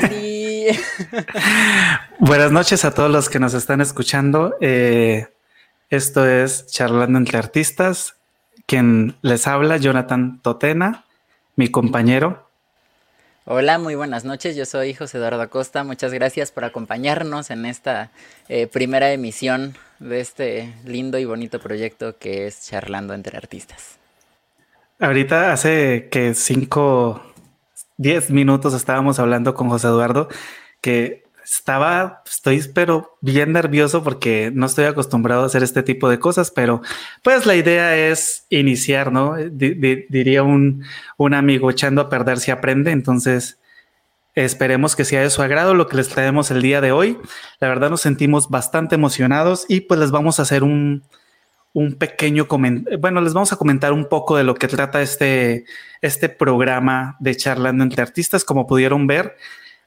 Buenas noches a todos los que nos están escuchando. Eh, esto es Charlando entre Artistas. Quien les habla, Jonathan Totena, mi compañero. Hola, muy buenas noches. Yo soy José Eduardo Acosta. Muchas gracias por acompañarnos en esta eh, primera emisión de este lindo y bonito proyecto que es Charlando entre Artistas. Ahorita hace que cinco, diez minutos estábamos hablando con José Eduardo que estaba, estoy pero bien nervioso porque no estoy acostumbrado a hacer este tipo de cosas, pero pues la idea es iniciar, ¿no? diría un, un amigo, echando a perder si aprende, entonces esperemos que sea de su agrado lo que les traemos el día de hoy. La verdad nos sentimos bastante emocionados y pues les vamos a hacer un, un pequeño comentario, bueno, les vamos a comentar un poco de lo que trata este, este programa de charlando entre artistas. Como pudieron ver,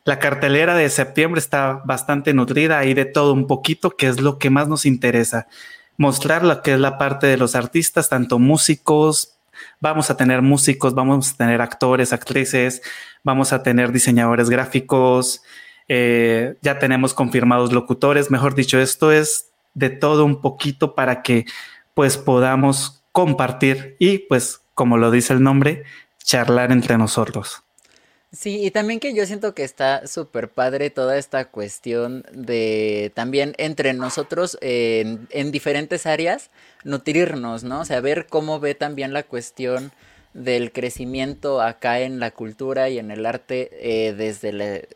la cartelera de septiembre está bastante nutrida y de todo un poquito, que es lo que más nos interesa. Mostrar lo que es la parte de los artistas, tanto músicos, vamos a tener músicos, vamos a tener actores, actrices, vamos a tener diseñadores gráficos, eh, ya tenemos confirmados locutores, mejor dicho, esto es de todo un poquito para que pues podamos compartir y pues como lo dice el nombre, charlar entre nosotros. Sí, y también que yo siento que está súper padre toda esta cuestión de también entre nosotros en, en, diferentes áreas nutrirnos, ¿no? O sea, ver cómo ve también la cuestión del crecimiento acá en la cultura y en el arte eh, desde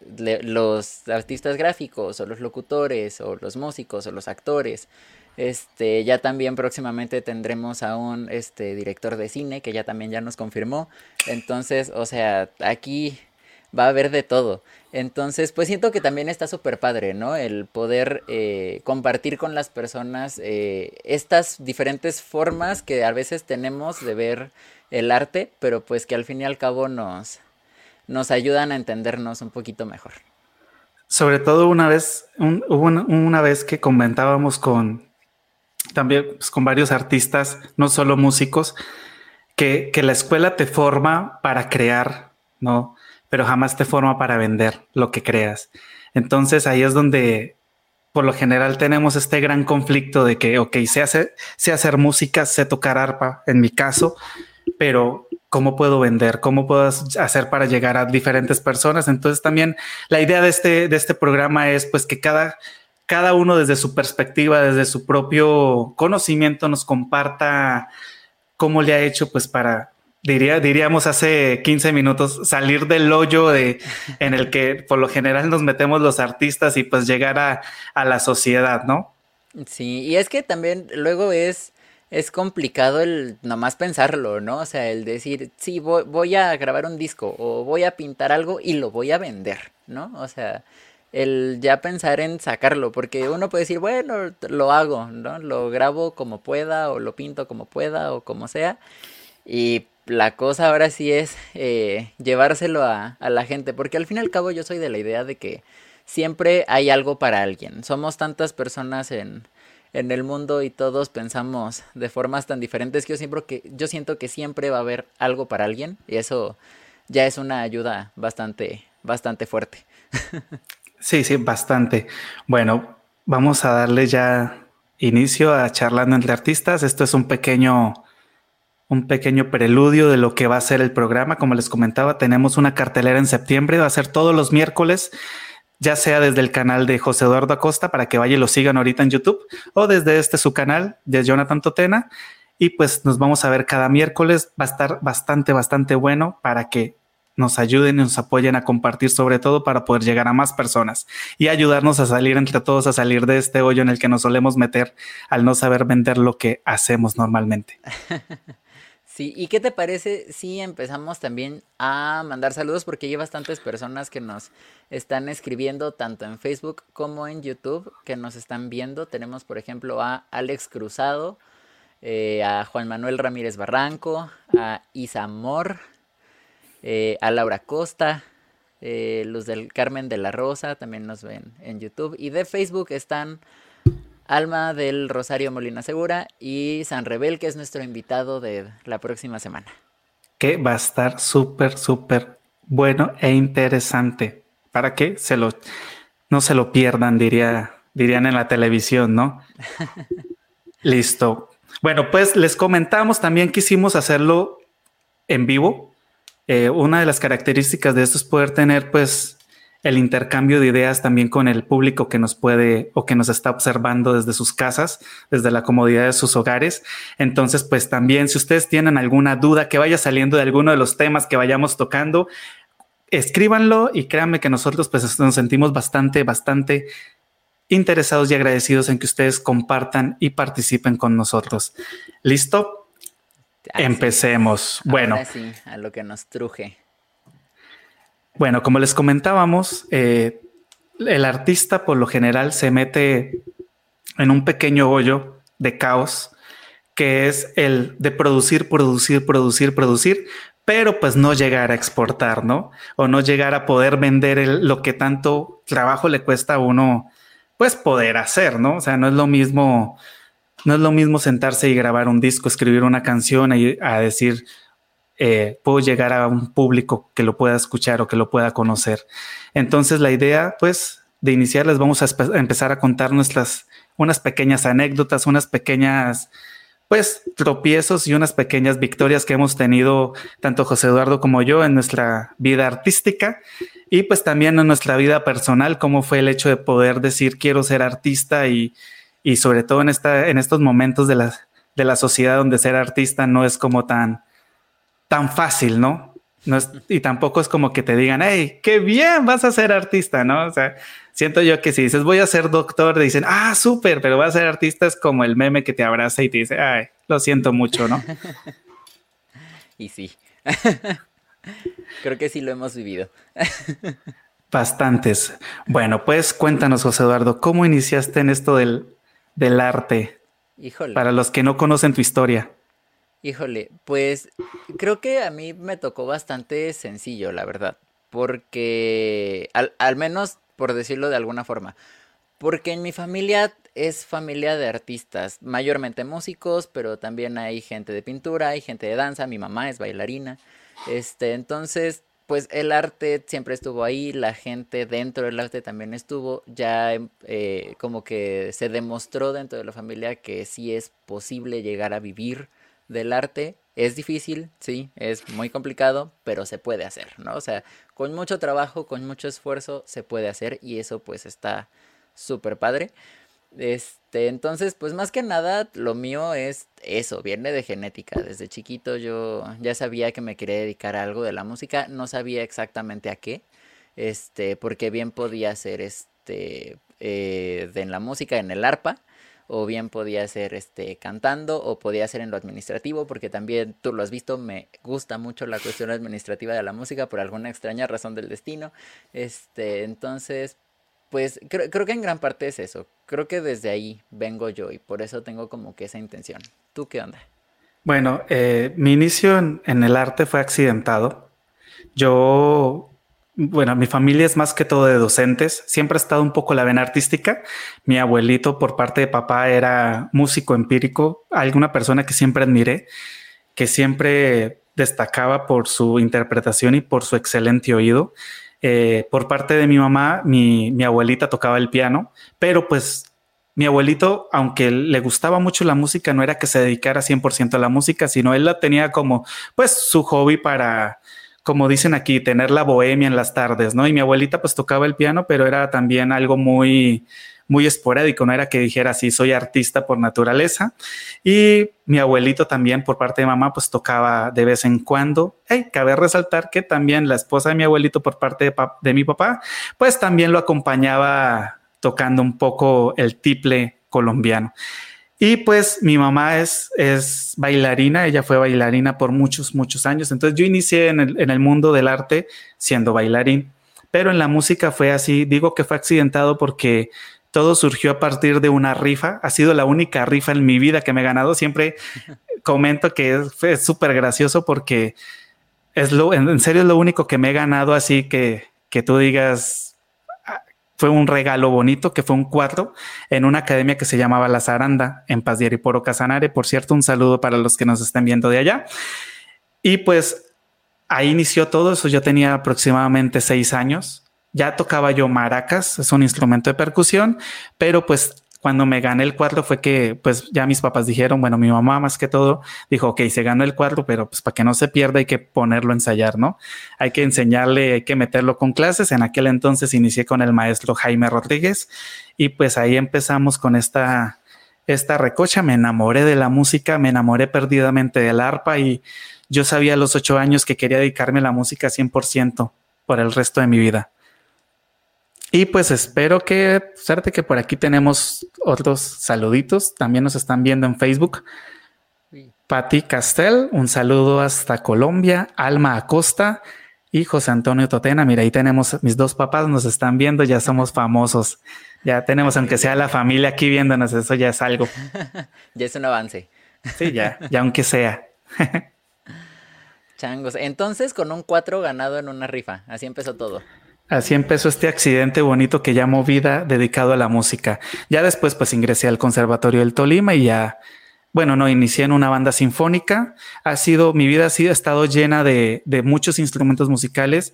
los artistas gráficos o los locutores o los músicos o los actores este, ya también próximamente tendremos a un este, director de cine que ya también ya nos confirmó. Entonces, o sea, aquí va a haber de todo. Entonces, pues siento que también está súper padre, ¿no? El poder eh, compartir con las personas eh, estas diferentes formas que a veces tenemos de ver el arte, pero pues que al fin y al cabo nos, nos ayudan a entendernos un poquito mejor. Sobre todo una vez, una vez que comentábamos con, también pues, con varios artistas, no solo músicos, que, que la escuela te forma para crear, ¿no? Pero jamás te forma para vender lo que creas. Entonces ahí es donde por lo general tenemos este gran conflicto de que, ok, sé hacer, sé hacer música, sé tocar arpa, en mi caso, pero ¿cómo puedo vender? ¿Cómo puedo hacer para llegar a diferentes personas? Entonces también la idea de este, de este programa es pues que cada, cada uno desde su perspectiva, desde su propio conocimiento, nos comparta cómo le ha hecho, pues para, diría, diríamos hace 15 minutos, salir del hoyo de, en el que por lo general nos metemos los artistas y pues llegar a, la sociedad, ¿no? Sí, y es que también luego es, es complicado el nomás pensarlo, ¿no? O sea, el decir, sí, voy, voy a grabar un disco o voy a pintar algo y lo voy a vender, ¿no? O sea, el ya pensar en sacarlo, porque uno puede decir, bueno, lo hago, ¿no? Lo grabo como pueda o lo pinto como pueda o como sea. Y la cosa ahora sí es eh, llevárselo a, a la gente, porque al fin y al cabo yo soy de la idea de que siempre hay algo para alguien. Somos tantas personas en, en el mundo y todos pensamos de formas tan diferentes que yo, siempre que yo siento que siempre va a haber algo para alguien y eso ya es una ayuda bastante, bastante fuerte. Sí, sí, bastante. Bueno, vamos a darle ya inicio a charlando entre artistas. Esto es un pequeño, un pequeño preludio de lo que va a ser el programa. Como les comentaba, tenemos una cartelera en septiembre. Va a ser todos los miércoles, ya sea desde el canal de José Eduardo Acosta para que vaya y lo sigan ahorita en YouTube o desde este su canal de Jonathan Totena. Y pues nos vamos a ver cada miércoles. Va a estar bastante, bastante bueno para que nos ayuden y nos apoyen a compartir sobre todo para poder llegar a más personas y ayudarnos a salir entre todos, a salir de este hoyo en el que nos solemos meter al no saber vender lo que hacemos normalmente. Sí, ¿y qué te parece si empezamos también a mandar saludos? Porque hay bastantes personas que nos están escribiendo tanto en Facebook como en YouTube, que nos están viendo. Tenemos, por ejemplo, a Alex Cruzado, eh, a Juan Manuel Ramírez Barranco, a Isamor, eh, a Laura Costa, eh, los del Carmen de la Rosa también nos ven en YouTube. Y de Facebook están Alma del Rosario Molina Segura y San Rebel, que es nuestro invitado de la próxima semana. Que va a estar súper, súper bueno e interesante. para que se lo, no se lo pierdan, diría, dirían en la televisión, ¿no? Listo. Bueno, pues les comentamos también quisimos hacerlo en vivo. Eh, una de las características de esto es poder tener pues el intercambio de ideas también con el público que nos puede o que nos está observando desde sus casas, desde la comodidad de sus hogares. Entonces, pues también si ustedes tienen alguna duda que vaya saliendo de alguno de los temas que vayamos tocando, escríbanlo y créanme que nosotros pues nos sentimos bastante, bastante interesados y agradecidos en que ustedes compartan y participen con nosotros. ¿Listo? Empecemos. bueno. Sí, a lo que nos truje. Bueno, como les comentábamos, eh, el artista por lo general se mete en un pequeño hoyo de caos que es el de producir, producir, producir, producir, pero pues no llegar a exportar, ¿no? O no llegar a poder vender lo que tanto trabajo le cuesta a uno, pues poder hacer, ¿no? O sea, no es lo mismo, no es lo mismo sentarse y grabar un disco, escribir una canción y a decir, eh, puedo llegar a un público que lo pueda escuchar o que lo pueda conocer. Entonces la idea, pues, de iniciar les vamos a, empezar a contar nuestras, unas pequeñas anécdotas, unas pequeñas, pues, tropiezos y unas pequeñas victorias que hemos tenido tanto José Eduardo como yo en nuestra vida artística y pues también en nuestra vida personal, cómo fue el hecho de poder decir quiero ser artista y, y sobre todo en, esta, en estos momentos de la, de la sociedad donde ser artista no es como tan, tan fácil, ¿no? no es, y tampoco es como que te digan, hey, qué bien, vas a ser artista, ¿no? O sea, siento yo que si dices, voy a ser doctor, dicen, ah, súper, pero vas a ser artista es como el meme que te abraza y te dice, ay, lo siento mucho, ¿no? y sí. Creo que sí lo hemos vivido. Bastantes. Bueno, pues cuéntanos, José Eduardo, ¿cómo iniciaste en esto del, del arte? Híjole. Para los que no conocen tu historia. Híjole, pues creo que a mí me tocó bastante sencillo, la verdad. Porque, al, al, menos por decirlo de alguna forma, porque en mi familia es familia de artistas, mayormente músicos, pero también hay gente de pintura, hay gente de danza, mi mamá es bailarina. Este, entonces, pues el arte siempre estuvo ahí, la gente dentro del arte también estuvo, ya eh, como que se demostró dentro de la familia que sí es posible llegar a vivir del arte es difícil, sí, es muy complicado, pero se puede hacer, ¿no? O sea, con mucho trabajo, con mucho esfuerzo, se puede hacer y eso pues está súper padre. Este, entonces, pues más que nada, lo mío es eso, viene de genética. Desde chiquito yo ya sabía que me quería dedicar a algo de la música, no sabía exactamente a qué, este, porque bien podía ser este, eh, en la música, en el arpa, o bien podía ser este cantando o podía ser en lo administrativo porque también tú lo has visto me gusta mucho la cuestión administrativa de la música por alguna extraña razón del destino este entonces pues creo, creo que en gran parte es eso creo que desde ahí vengo yo y por eso tengo como que esa intención tú qué onda bueno eh, mi inicio en, en el arte fue accidentado yo bueno, mi familia es más que todo de docentes. Siempre ha estado un poco la vena artística. Mi abuelito por parte de papá era músico empírico, alguna persona que siempre admiré, que siempre destacaba por su interpretación y por su excelente oído. Eh, por parte de mi mamá, mi, mi abuelita tocaba el piano, pero pues mi abuelito, aunque le gustaba mucho la música, no era que se dedicara 100% a la música, sino él la tenía como pues su hobby para como dicen aquí, tener la bohemia en las tardes, ¿no? Y mi abuelita pues tocaba el piano, pero era también algo muy, muy esporádico, no era que dijera sí, soy artista por naturaleza. Y mi abuelito también por parte de mamá pues tocaba de vez en cuando. Hey, cabe resaltar que también la esposa de mi abuelito por parte de, de mi papá pues también lo acompañaba tocando un poco el tiple colombiano. Y pues mi mamá es, es bailarina, ella fue bailarina por muchos, muchos años. Entonces yo inicié en el, en el mundo del arte siendo bailarín, pero en la música fue así, digo que fue accidentado porque todo surgió a partir de una rifa. Ha sido la única rifa en mi vida que me he ganado. Siempre comento que es súper gracioso porque es lo, en, serio es lo único que me he ganado así que, que tú digas, fue un regalo bonito que fue un cuadro en una academia que se llamaba La Zaranda en Paz de Poro Casanare. Por cierto, un saludo para los que nos estén viendo de allá. Y pues ahí inició todo eso. Yo tenía aproximadamente seis años ya tocaba yo maracas, es un instrumento de percusión, pero pues cuando me gané el cuadro fue que pues ya mis papás dijeron, bueno, mi mamá más que todo dijo, ok, se ganó el cuadro, pero pues para que no se pierda hay que ponerlo a ensayar, ¿no? Hay que enseñarle, hay que meterlo con clases. En aquel entonces inicié con el maestro Jaime Rodríguez y pues ahí empezamos con esta, esta recocha, me enamoré de la música, me enamoré perdidamente del arpa y yo sabía a los ocho años que quería dedicarme a la música 100% por el resto de mi vida. Y pues espero que, suerte que por aquí tenemos otros saluditos. También nos están viendo en Facebook. Patti Castel, un saludo hasta Colombia. Alma Acosta y José Antonio Totena. Mira, ahí tenemos mis dos papás, nos están viendo, ya somos famosos. Ya tenemos, aunque sea la familia aquí viéndonos, eso ya es algo. ya es un avance. Sí, ya, ya aunque sea. Changos. Entonces, con un 4 ganado en una rifa. Así empezó todo. Así empezó este accidente bonito que llamo vida dedicado a la música. Ya después pues ingresé al Conservatorio del Tolima y ya, bueno, no, inicié en una banda sinfónica. Ha sido, mi vida ha sido, ha estado llena de, de muchos instrumentos musicales.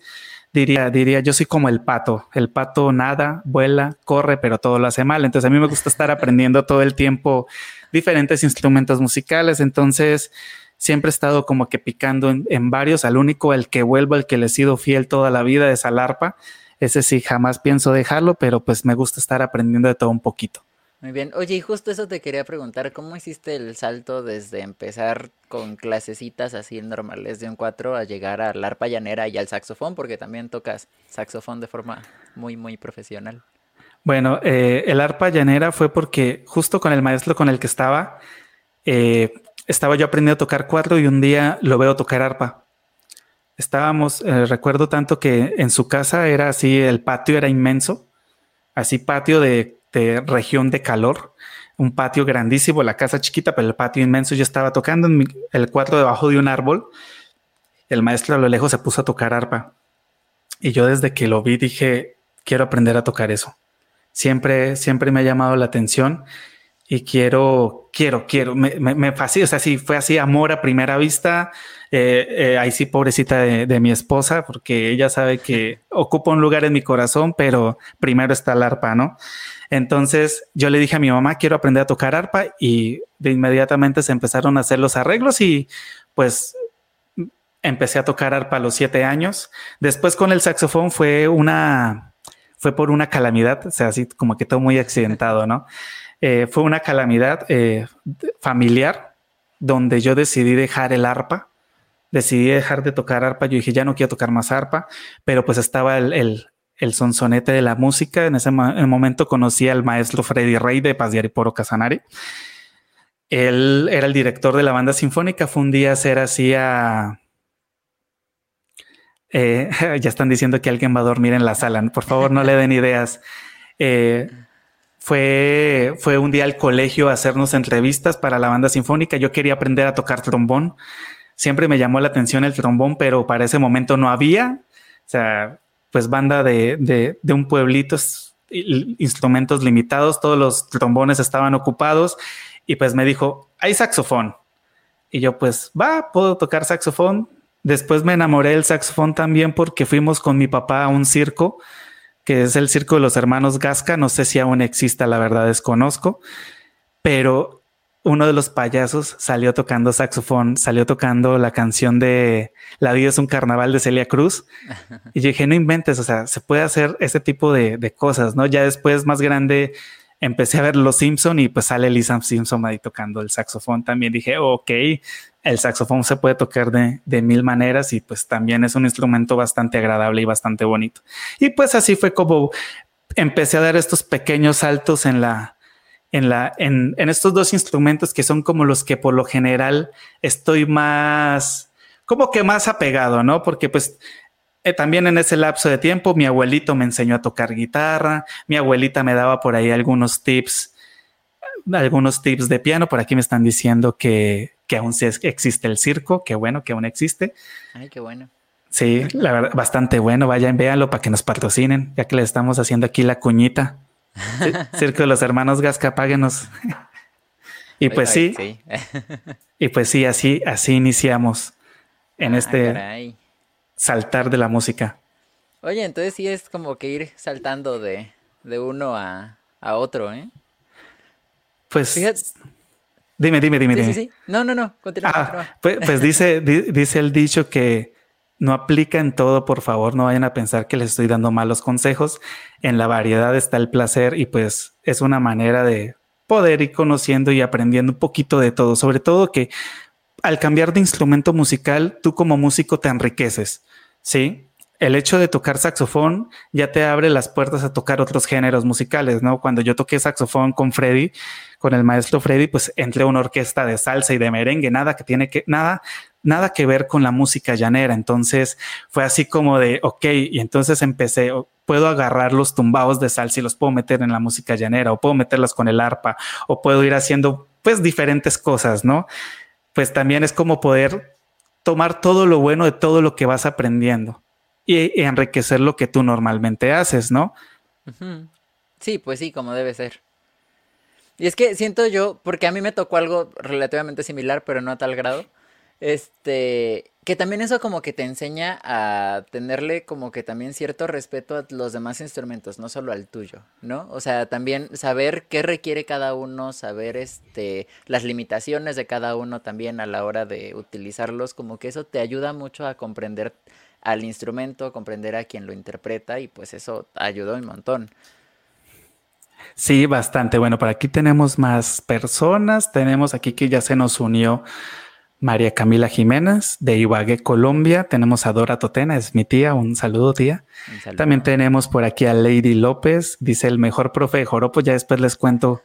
Diría, diría, yo soy como el pato. El pato nada, vuela, corre, pero todo lo hace mal. Entonces a mí me gusta estar aprendiendo todo el tiempo diferentes instrumentos musicales. Entonces, siempre he estado como que picando en, varios. Al único, el que vuelvo, el que le he sido fiel toda la vida es al arpa. Ese sí, jamás pienso dejarlo, pero pues me gusta estar aprendiendo de todo un poquito. Muy bien. Oye, y justo eso te quería preguntar, ¿cómo hiciste el salto desde empezar con clasecitas así normales de un 4 a llegar al arpa llanera y al saxofón? Porque también tocas saxofón de forma muy, muy profesional. Bueno, eh, el arpa llanera fue porque justo con el maestro con el que estaba, eh, estaba yo aprendiendo a tocar cuatro y un día lo veo tocar arpa. Estábamos, eh, recuerdo tanto que en su casa era así, el patio era inmenso, así patio de, región de calor, un patio grandísimo, la casa chiquita, pero el patio inmenso. Yo estaba tocando en el cuarto debajo de un árbol. El maestro a lo lejos se puso a tocar arpa. Y yo desde que lo vi dije, quiero aprender a tocar eso. Siempre, siempre me ha llamado la atención y quiero, quiero, quiero, me, me, me fascina, o sea, sí, fue así, amor a primera vista, eh, eh, ahí sí, pobrecita de, mi esposa, porque ella sabe que ocupa un lugar en mi corazón, pero primero está el arpa, ¿no? Entonces yo le dije a mi mamá, quiero aprender a tocar arpa y de inmediatamente se empezaron a hacer los arreglos y pues empecé a tocar arpa a los siete años. Después con el saxofón fue una, fue por una calamidad, o sea, así como que todo muy accidentado, ¿no? Eh, fue una calamidad eh, familiar donde yo decidí dejar el arpa, decidí dejar de tocar arpa, yo dije, ya no quiero tocar más arpa, pero pues estaba el, el, sonsonete de la música, en ese momento conocí al maestro Freddy Rey de Paz Poro Casanare. Él era el director de la banda sinfónica, fue un día hacer así a... Eh, ya están diciendo que alguien va a dormir en la sala, por favor no le den ideas. Eh, fue, fue un día al colegio a hacernos entrevistas para la banda sinfónica. Yo quería aprender a tocar trombón. Siempre me llamó la atención el trombón, pero para ese momento no había. O sea, pues banda de, de, de un pueblito, instrumentos limitados, todos los trombones estaban ocupados y pues me dijo, hay saxofón. Y yo pues, va, puedo tocar saxofón. Después me enamoré del saxofón también porque fuimos con mi papá a un circo que es el Circo de los Hermanos Gasca. No sé si aún exista, la verdad desconozco, pero uno de los payasos salió tocando saxofón, salió tocando la canción de La vida es un carnaval de Celia Cruz. Y yo dije, no inventes, o sea, se puede hacer ese tipo de, de cosas, ¿no? Ya después, más grande, empecé a ver Los Simpson y pues sale Lisa Simpson ahí tocando el saxofón. También dije, ok, el saxofón se puede tocar de, de, mil maneras y pues también es un instrumento bastante agradable y bastante bonito. Y pues así fue como empecé a dar estos pequeños saltos en la, en la, en, en estos dos instrumentos que son como los que por lo general estoy más, como que más apegado, ¿no? Porque pues eh, también en ese lapso de tiempo mi abuelito me enseñó a tocar guitarra, mi abuelita me daba por ahí algunos tips, algunos tips de piano, por aquí me están diciendo que, que aún existe el circo, que bueno, que aún existe. Ay, qué bueno. Sí, la verdad, bastante bueno. Vayan, véanlo para que nos patrocinen, ya que le estamos haciendo aquí la cuñita. circo de los hermanos Gasca, páguenos. y pues sí. y pues sí, así, así iniciamos en ah, este saltar de la música. Oye, entonces sí es como que ir saltando de, de uno a, a otro, ¿eh? Pues dime, dime, dime, sí, dime. Sí, sí. No, no, no, continúa. Ah, pues, pues, dice, dice el dicho que no aplica en todo, por favor, no vayan a pensar que les estoy dando malos consejos. En la variedad está el placer y pues es una manera de poder ir conociendo y aprendiendo un poquito de todo, sobre todo que al cambiar de instrumento musical, tú como músico te enriqueces, ¿sí? El hecho de tocar saxofón ya te abre las puertas a tocar otros géneros musicales, ¿no? Cuando yo toqué saxofón con Freddy, con el maestro Freddy, pues entré a una orquesta de salsa y de merengue, nada que tiene que, nada, nada que ver con la música llanera. Entonces fue así como de, ok, y entonces empecé, puedo agarrar los tumbados de salsa y los puedo meter en la música llanera, o puedo meterlos con el arpa, o puedo ir haciendo pues diferentes cosas, ¿no? Pues también es como poder tomar todo lo bueno de todo lo que vas aprendiendo y, enriquecer lo que tú normalmente haces, ¿no? Sí, pues sí, como debe ser. Y es que siento yo, porque a mí me tocó algo relativamente similar, pero no a tal grado, este, que también eso como que te enseña a tenerle como que también cierto respeto a los demás instrumentos, no solo al tuyo, ¿no? O sea, también saber qué requiere cada uno, saber este las limitaciones de cada uno también a la hora de utilizarlos, como que eso te ayuda mucho a comprender al instrumento, comprender a quien lo interpreta y pues eso ayudó un montón. Sí, bastante. Bueno, por aquí tenemos más personas. Tenemos aquí que ya se nos unió María Camila Jiménez de Ibagué, Colombia. Tenemos a Dora Totena, es mi tía. Un saludo, tía. También tenemos por aquí a Lady López. Dice el mejor profe de Joropo. Ya después les cuento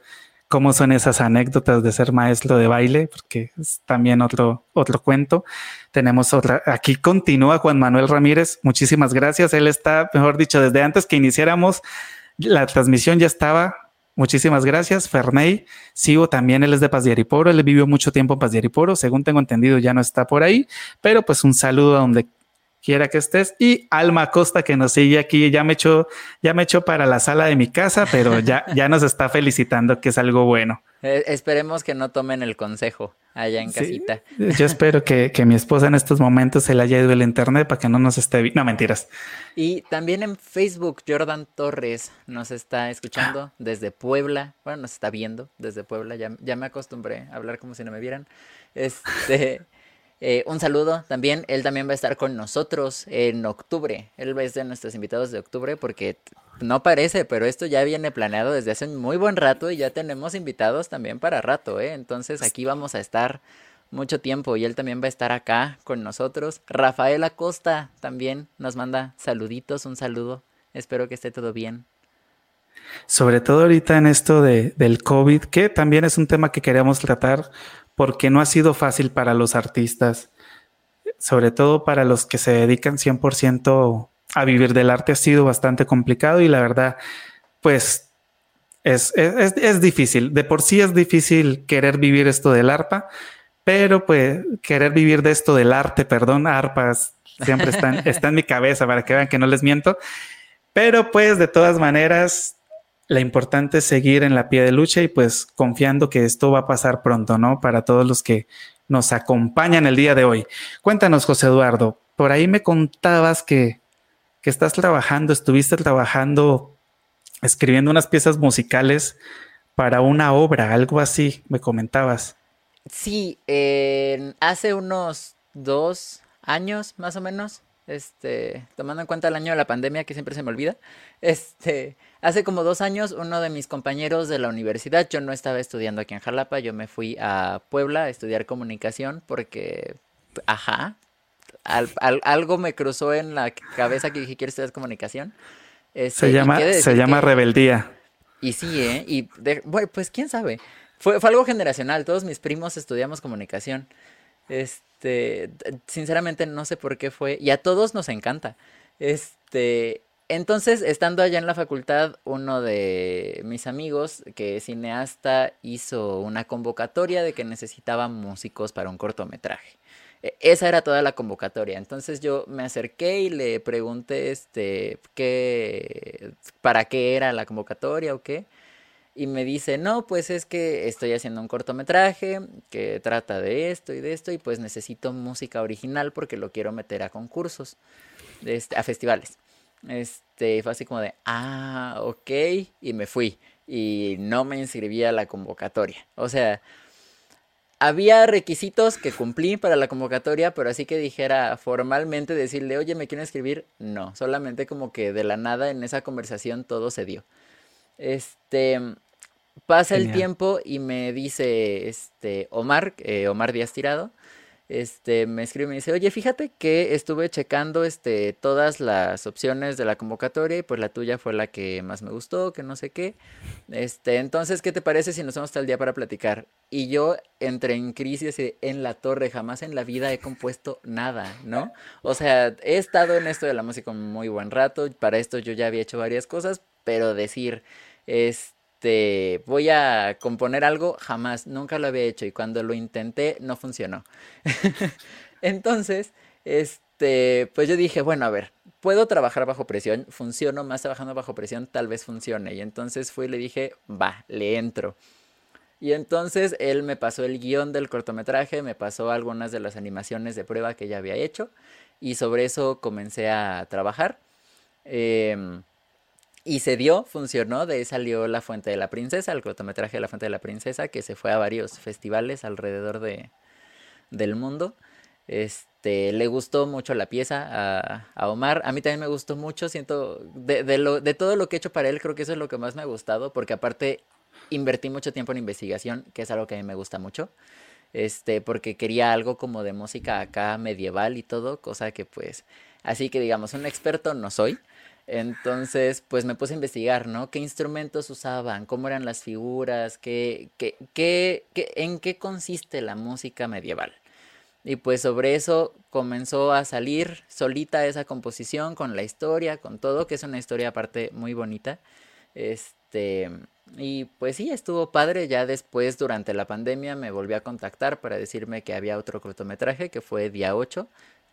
cómo son esas anécdotas de ser maestro de baile, porque es también otro, otro cuento. Tenemos otra, aquí continúa Juan Manuel Ramírez, muchísimas gracias. Él está, mejor dicho, desde antes que iniciáramos la transmisión ya estaba. Muchísimas gracias, Ferney. Sigo también, él es de Paz de Ariporo, él vivió mucho tiempo en Paz de Ariporo, según tengo entendido ya no está por ahí, pero pues un saludo a donde quiera que estés. Y Alma Costa que nos sigue aquí, ya me echó, ya me echó para la sala de mi casa, pero ya, ya nos está felicitando que es algo bueno. Eh, esperemos que no tomen el consejo allá en casita. Yo espero que, que, mi esposa en estos momentos se le haya ido el internet para que no nos esté... No, mentiras. Y también en Facebook, Jordan Torres nos está escuchando desde Puebla. Bueno, nos está viendo desde Puebla. Ya, ya me acostumbré a hablar como si no me vieran. Este... Eh, un saludo también, él también va a estar con nosotros en octubre. Él es de nuestros invitados de octubre porque no parece, pero esto ya viene planeado desde hace muy buen rato y ya tenemos invitados también para rato, ¿eh? Entonces aquí vamos a estar mucho tiempo y él también va a estar acá con nosotros. Rafael Acosta también nos manda saluditos, un saludo. Espero que esté todo bien. Sobre todo ahorita en esto de, del COVID, que también es un tema que queremos tratar porque no ha sido fácil para los artistas, sobre todo para los que se dedican 100% a vivir del arte, ha sido bastante complicado y la verdad, pues es, es, difícil. De por sí es difícil querer vivir esto del arpa, pero pues querer vivir de esto del arte, perdón, arpas, siempre está, está en mi cabeza para que vean que no les miento. Pero pues de todas maneras, la importante es seguir en la pie de lucha y pues confiando que esto va a pasar pronto, ¿no? Para todos los que nos acompañan el día de hoy. Cuéntanos, José Eduardo, por ahí me contabas que, que estás trabajando, estuviste trabajando, escribiendo unas piezas musicales para una obra, algo así, me comentabas. Sí, hace unos dos años más o menos, este, tomando en cuenta el año de la pandemia que siempre se me olvida, este, Hace como dos años, uno de mis compañeros de la universidad, yo no estaba estudiando aquí en Jalapa, yo me fui a Puebla a estudiar comunicación porque, ajá, algo me cruzó en la cabeza que dije, quiero estudiar comunicación. Este, se llama, se llama rebeldía. Y sí, ¿eh? Y bueno, pues quién sabe. Fue, fue algo generacional, todos mis primos estudiamos comunicación. Este, sinceramente no sé por qué fue, y a todos nos encanta. Este, entonces, estando allá en la facultad, uno de mis amigos, que es cineasta, hizo una convocatoria de que necesitaba músicos para un cortometraje. E, esa era toda la convocatoria. Entonces yo me acerqué y le pregunté este qué para qué era la convocatoria o qué. Y me dice, no, pues es que estoy haciendo un cortometraje que trata de esto y de esto, y pues necesito música original porque lo quiero meter a concursos, este, a festivales. Este, fue así como de, ah, ok, y me fui. Y no me inscribí a la convocatoria. O sea, había requisitos que cumplí para la convocatoria, pero así que dijera formalmente decirle, oye, me quiero escribir, no, solamente como que de la nada en esa conversación todo se dio. Este, pasa el tiempo y me dice, este, Omar, eh, Omar Díaz Tirado, este, me escribe y me dice, oye, fíjate que estuve checando, este, todas las opciones de la convocatoria y pues la tuya fue la que más me gustó, que no sé qué. Este, entonces, ¿qué te parece si nos vamos hasta el día para platicar? Y yo entré en crisis en la torre, jamás en la vida he compuesto nada, ¿no? O sea, he estado en esto de la música muy buen rato, para esto yo ya había hecho varias cosas, pero decir, este, este, voy a componer algo, jamás, nunca lo había hecho y cuando lo intenté no funcionó. Entonces, este, pues yo dije, bueno, a ver, puedo trabajar bajo presión, funciono más trabajando bajo presión, tal vez funcione. Y entonces fui y le dije, va, le entro. Y entonces él me pasó el guion del cortometraje, me pasó algunas de las animaciones de prueba que ya había hecho y sobre eso comencé a trabajar. Eh, y se dio, funcionó, de ahí salió La Fuente de la Princesa, el cortometraje de La Fuente de la Princesa, que se fue a varios festivales alrededor de, del mundo. Este, le gustó mucho la pieza a, Omar. A mí también me gustó mucho. Siento, de, de, lo, de todo lo que he hecho para él, creo que eso es lo que más me ha gustado, porque aparte invertí mucho tiempo en investigación, que es algo que a mí me gusta mucho. Este, porque quería algo como de música acá medieval y todo, cosa que pues, así que digamos, un experto no soy. Entonces, pues me puse a investigar, ¿no? ¿Qué instrumentos usaban? ¿Cómo eran las figuras? ¿Qué, qué, qué, en qué consiste la música medieval? Y pues sobre eso comenzó a salir solita esa composición con la historia, con todo, que es una historia aparte muy bonita. Este, y pues sí, estuvo padre. Ya después, durante la pandemia, me volvió a contactar para decirme que había otro cortometraje que fue Día 8,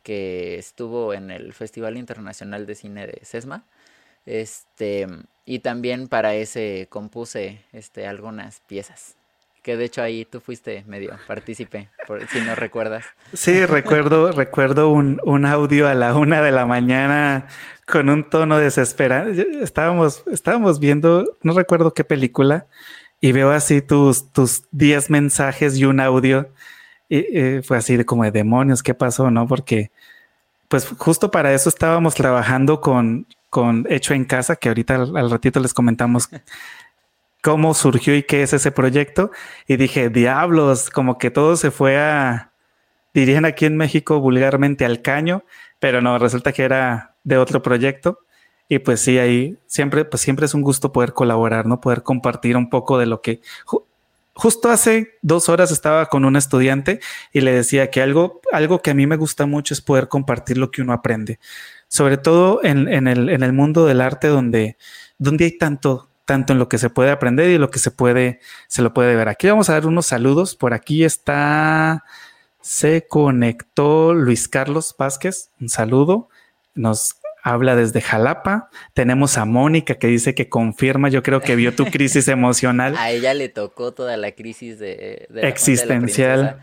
que estuvo en el Festival Internacional de Cine de Sesma. Este, y también para ese compuse este, algunas piezas. Que de hecho ahí tú fuiste medio partícipe, por, si no recuerdas. Sí, recuerdo, recuerdo un, un, audio a la una de la mañana con un tono desesperado. Estábamos, estábamos viendo, no recuerdo qué película, y veo así tus, tus 10 mensajes y un audio y, fue así de como de demonios, ¿qué pasó? ¿No? Porque pues justo para eso estábamos trabajando con, con Hecho en Casa, que ahorita al, ratito les comentamos cómo surgió y qué es ese proyecto. Y dije, diablos, como que todo se fue a, dirían aquí en México vulgarmente al caño, pero no, resulta que era de otro proyecto. Y pues sí, ahí siempre, pues siempre es un gusto poder colaborar, ¿no? Poder compartir un poco de lo que justo hace dos horas estaba con un estudiante y le decía que algo, algo que a mí me gusta mucho es poder compartir lo que uno aprende, sobre todo en, el, en el, mundo del arte donde, donde hay tanto, tanto en lo que se puede aprender y lo que se puede, se lo puede ver. Aquí vamos a dar unos saludos. Por aquí está, se conectó Luis Carlos Vázquez. Un saludo. Nos habla desde Jalapa. Tenemos a Mónica que dice que confirma, yo creo que vio tu crisis emocional. A ella le tocó toda la crisis de, existencial.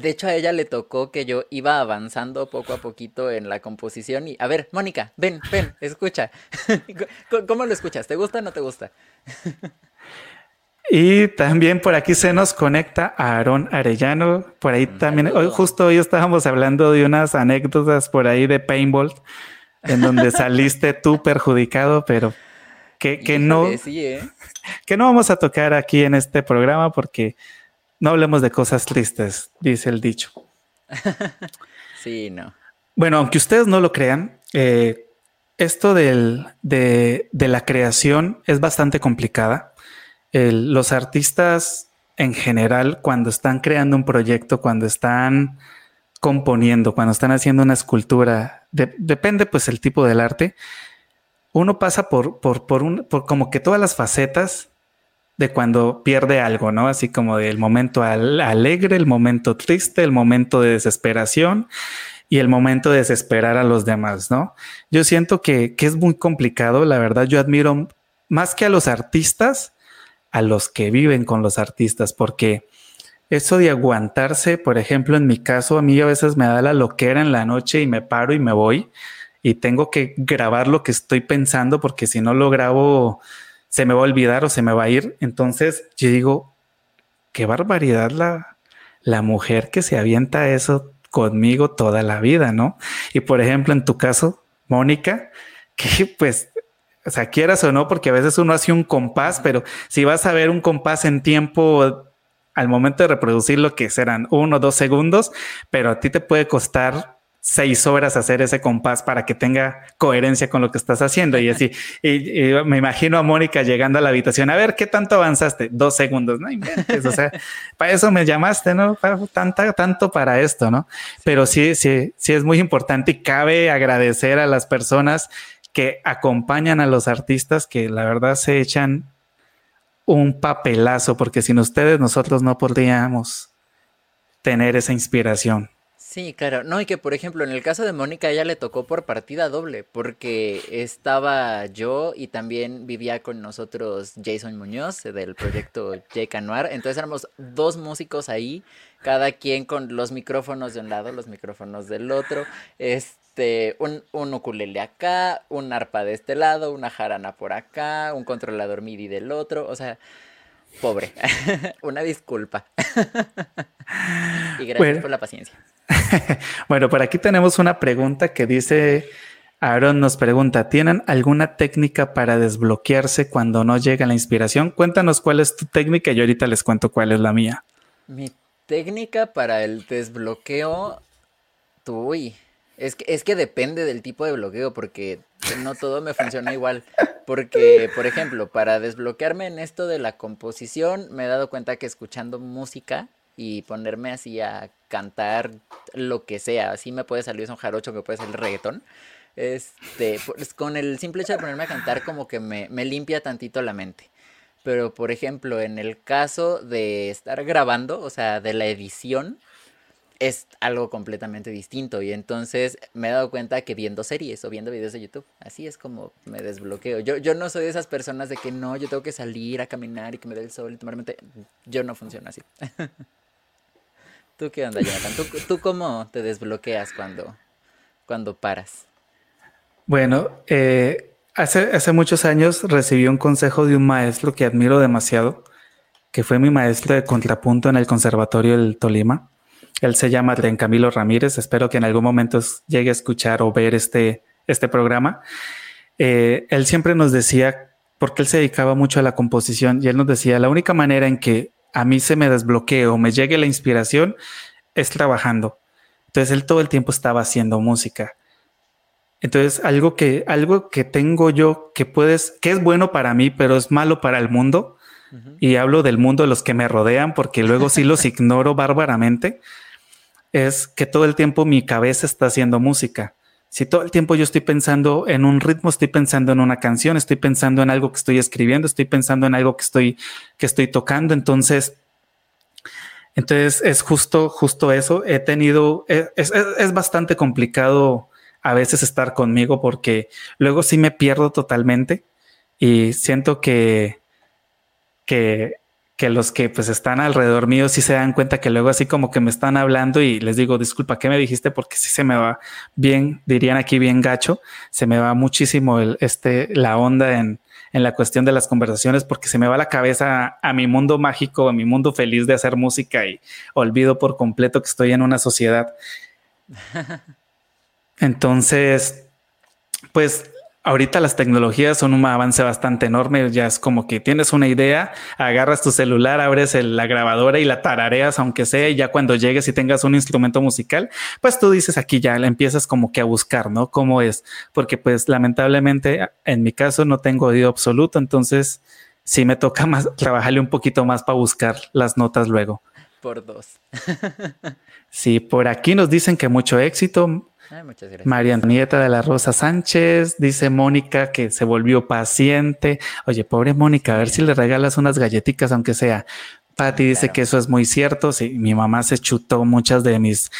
De, hecho, a ella le tocó que yo iba avanzando poco a poquito en la composición y, a ver, Mónica, ven, ven, escucha. ¿Cómo lo escuchas? ¿Te gusta o no te gusta? Y también por aquí se nos conecta a Aarón Arellano. Por ahí también, hoy, justo hoy estábamos hablando de unas anécdotas por ahí de paintball en donde saliste tú perjudicado, pero que, que no, ¿eh? que no vamos a tocar aquí en este programa porque no hablemos de cosas tristes, dice el dicho. sí, no. Bueno, aunque ustedes no lo crean, eh, esto del, de, de, la creación es bastante complicada. los artistas en general, cuando están creando un proyecto, cuando están componiendo, cuando están haciendo una escultura, depende pues el tipo del arte, uno pasa por, por, por, un, por como que todas las facetas de cuando pierde algo, ¿no? Así como del momento alegre, el momento triste, el momento de desesperación y el momento de desesperar a los demás, ¿no? Yo siento que, que es muy complicado, la verdad, yo admiro más que a los artistas, a los que viven con los artistas, porque eso de aguantarse, por ejemplo, en mi caso, a mí a veces me da la loquera en la noche y me paro y me voy y tengo que grabar lo que estoy pensando porque si no lo grabo se me va a olvidar o se me va a ir. Entonces yo digo, qué barbaridad la, la mujer que se avienta eso conmigo toda la vida, ¿no? Y por ejemplo, en tu caso, Mónica, que pues, o sea, quieras o no, porque a veces uno hace un compás, pero si vas a ver un compás en tiempo al momento de reproducir lo que serán uno o dos segundos, pero a ti te puede costar seis horas hacer ese compás para que tenga coherencia con lo que estás haciendo. Y así, y, me imagino a Mónica llegando a la habitación, a ver, ¿qué tanto avanzaste? Dos segundos, no inventes, o sea, para eso me llamaste, ¿no? Para tanta, tanto para esto, ¿no? Pero sí, sí, sí es muy importante y cabe agradecer a las personas que acompañan a los artistas que la verdad se echan un papelazo, porque sin ustedes nosotros no podríamos tener esa inspiración. Sí, claro. No, y que por ejemplo, en el caso de Mónica, ella le tocó por partida doble, porque estaba yo y también vivía con nosotros Jason Muñoz del proyecto Jake Anuar. Entonces éramos dos músicos ahí, cada quien con los micrófonos de un lado, los micrófonos del otro. Este, un, un ukulele acá, un arpa de este lado, una jarana por acá, un controlador MIDI del otro. O sea, pobre. una disculpa. y gracias por la paciencia. bueno, por aquí tenemos una pregunta que dice, Aaron nos pregunta, ¿tienen alguna técnica para desbloquearse cuando no llega la inspiración? Cuéntanos cuál es tu técnica y yo ahorita les cuento cuál es la mía. Mi técnica para el desbloqueo, uy, es que, es que depende del tipo de bloqueo porque no todo me funciona igual. Porque, por ejemplo, para desbloquearme en esto de la composición, me he dado cuenta que escuchando música y ponerme así a cantar lo que sea. Así me puede salir un jarocho, que puede el reggaetón. Este, con el simple hecho de ponerme a cantar como que me, me limpia tantito la mente. Pero, por ejemplo, en el caso de estar grabando, o sea, de la edición, es algo completamente distinto. Y entonces me he dado cuenta que viendo series o viendo videos de YouTube, así es como me desbloqueo. Yo, yo no soy de esas personas de que no, yo tengo que salir a caminar y que me dé el sol y. Yo no funciono así. ¿Tú qué onda, Jonathan? ¿Tú, cómo te desbloqueas cuando, cuando paras? Bueno, eh, hace, hace muchos años recibí un consejo de un maestro que admiro demasiado, que fue mi maestro de contrapunto en el Conservatorio del Tolima. Él se llama Adrián Camilo Ramírez. Espero que en algún momento llegue a escuchar o ver este, este programa. Eh, él siempre nos decía, porque él se dedicaba mucho a la composición, y él nos decía, la única manera en que a mí se me desbloquee o me llegue la inspiración es trabajando. Entonces él todo el tiempo estaba haciendo música. Entonces algo que algo que tengo yo que puedes que es bueno para mí, pero es malo para el mundo. Y hablo del mundo de los que me rodean porque luego sí los ignoro bárbaramente. Es que todo el tiempo mi cabeza está haciendo música. Si todo el tiempo yo estoy pensando en un ritmo, estoy pensando en una canción, estoy pensando en algo que estoy escribiendo, estoy pensando en algo que estoy, que estoy tocando, entonces, entonces es justo, justo eso. He tenido, es, es bastante complicado a veces estar conmigo porque luego sí me pierdo totalmente y siento que, que que los que pues están alrededor mío sí se dan cuenta que luego así como que me están hablando y les digo, disculpa, ¿qué me dijiste? Porque sí se me va bien, dirían aquí bien gacho, se me va muchísimo el, este, la onda en, en la cuestión de las conversaciones porque se me va la cabeza a, mi mundo mágico, a mi mundo feliz de hacer música y olvido por completo que estoy en una sociedad. Entonces, pues ahorita las tecnologías son un avance bastante enorme. Ya es como que tienes una idea, agarras tu celular, abres la grabadora y la tarareas, aunque sea, y ya cuando llegues y tengas un instrumento musical, pues tú dices aquí ya le empiezas como que a buscar, ¿no? ¿Cómo es? Porque pues lamentablemente en mi caso no tengo oído absoluto, entonces sí me toca más trabajarle un poquito más para buscar las notas luego. Por dos. sí, por aquí nos dicen que mucho éxito. María Antonieta de la Rosa Sánchez, dice Mónica que se volvió paciente. Oye, pobre Mónica, a ver si le regalas unas galletitas, aunque sea. Patti dice que eso es muy cierto. Sí, mi mamá se chutó muchas de mis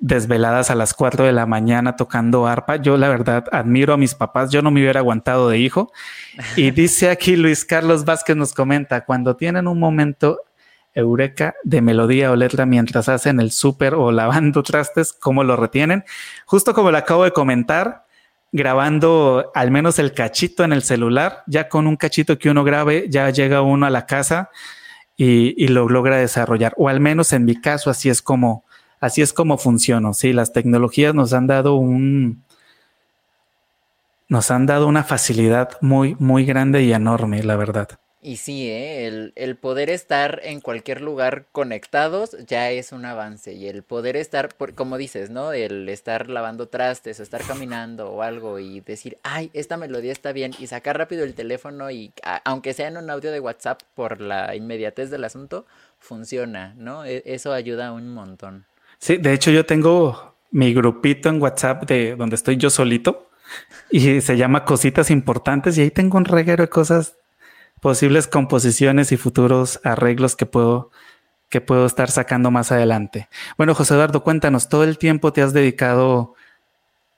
desveladas a las 4 de la mañana tocando arpa. Yo la verdad admiro a mis papás, yo no me hubiera aguantado de hijo. Y dice aquí Luis Carlos Vázquez nos comenta, cuando tienen un momento eureka de melodía o letra mientras hacen el súper o lavando trastes, cómo lo retienen. Justo como lo acabo de comentar, grabando al menos el cachito en el celular, ya con un cachito que uno grabe, ya llega uno a la casa y, lo logra desarrollar. O al menos en mi caso, así es como, así es como funciona. Sí, las tecnologías nos han dado un, nos han dado una facilidad muy, muy grande y enorme, la verdad. Y sí, ¿eh? el, poder estar en cualquier lugar conectados ya es un avance. Y el poder estar, como dices, ¿no? El estar lavando trastes o estar caminando o algo y decir, ay, esta melodía está bien. Y sacar rápido el teléfono y, aunque sea en un audio de WhatsApp por la inmediatez del asunto, funciona, ¿no? E, eso ayuda un montón. Sí, de hecho yo tengo mi grupito en WhatsApp de donde estoy yo solito y se llama Cositas Importantes y ahí tengo un reguero de cosas posibles composiciones y futuros arreglos que puedo, que puedo estar sacando más adelante. Bueno, José Eduardo, cuéntanos, ¿todo el tiempo te has dedicado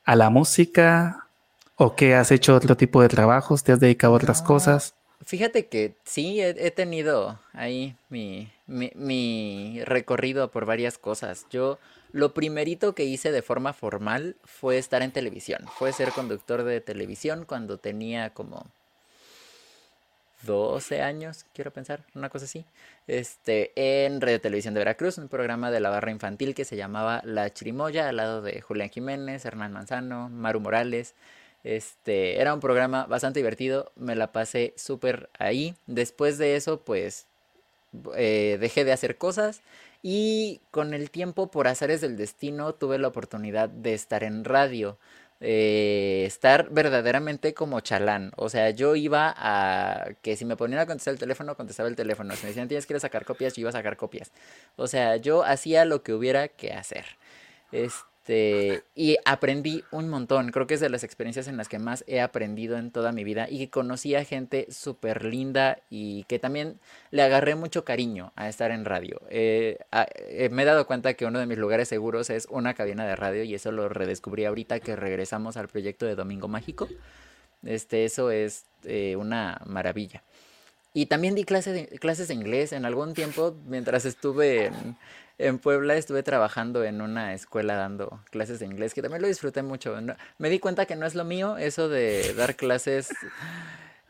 a la música o que has hecho otro tipo de trabajos? ¿Te has dedicado a otras cosas? Fíjate que sí, he, tenido ahí mi, mi, mi, recorrido por varias cosas. Yo lo primerito que hice de forma formal fue estar en televisión, fue ser conductor de televisión cuando tenía como 12 años, quiero pensar, una cosa así, este, en Radio Televisión de Veracruz, un programa de la barra infantil que se llamaba La Chirimoya, al lado de Julián Jiménez, Hernán Manzano, Maru Morales. Este, era un programa bastante divertido, me la pasé súper ahí. Después de eso, pues, eh, dejé de hacer cosas y con el tiempo, por azares del destino, tuve la oportunidad de estar en radio. Eh, estar verdaderamente como chalán. O sea, yo iba a que si me ponían a contestar el teléfono, contestaba el teléfono. Si me decían tienes que ir a sacar copias, yo iba a sacar copias. O sea, yo hacía lo que hubiera que hacer. Este este, y aprendí un montón. Creo que es de las experiencias en las que más he aprendido en toda mi vida y conocí a gente súper linda y que también le agarré mucho cariño a estar en radio. Eh, eh, me he dado cuenta que uno de mis lugares seguros es una cabina de radio y eso lo redescubrí ahorita que regresamos al proyecto de Domingo Mágico. Este, eso es eh, una maravilla. Y también di clases de, clases de inglés en algún tiempo mientras estuve en, en Puebla estuve trabajando en una escuela dando clases de inglés, que también lo disfruté mucho. me di cuenta que no es lo mío, eso de dar clases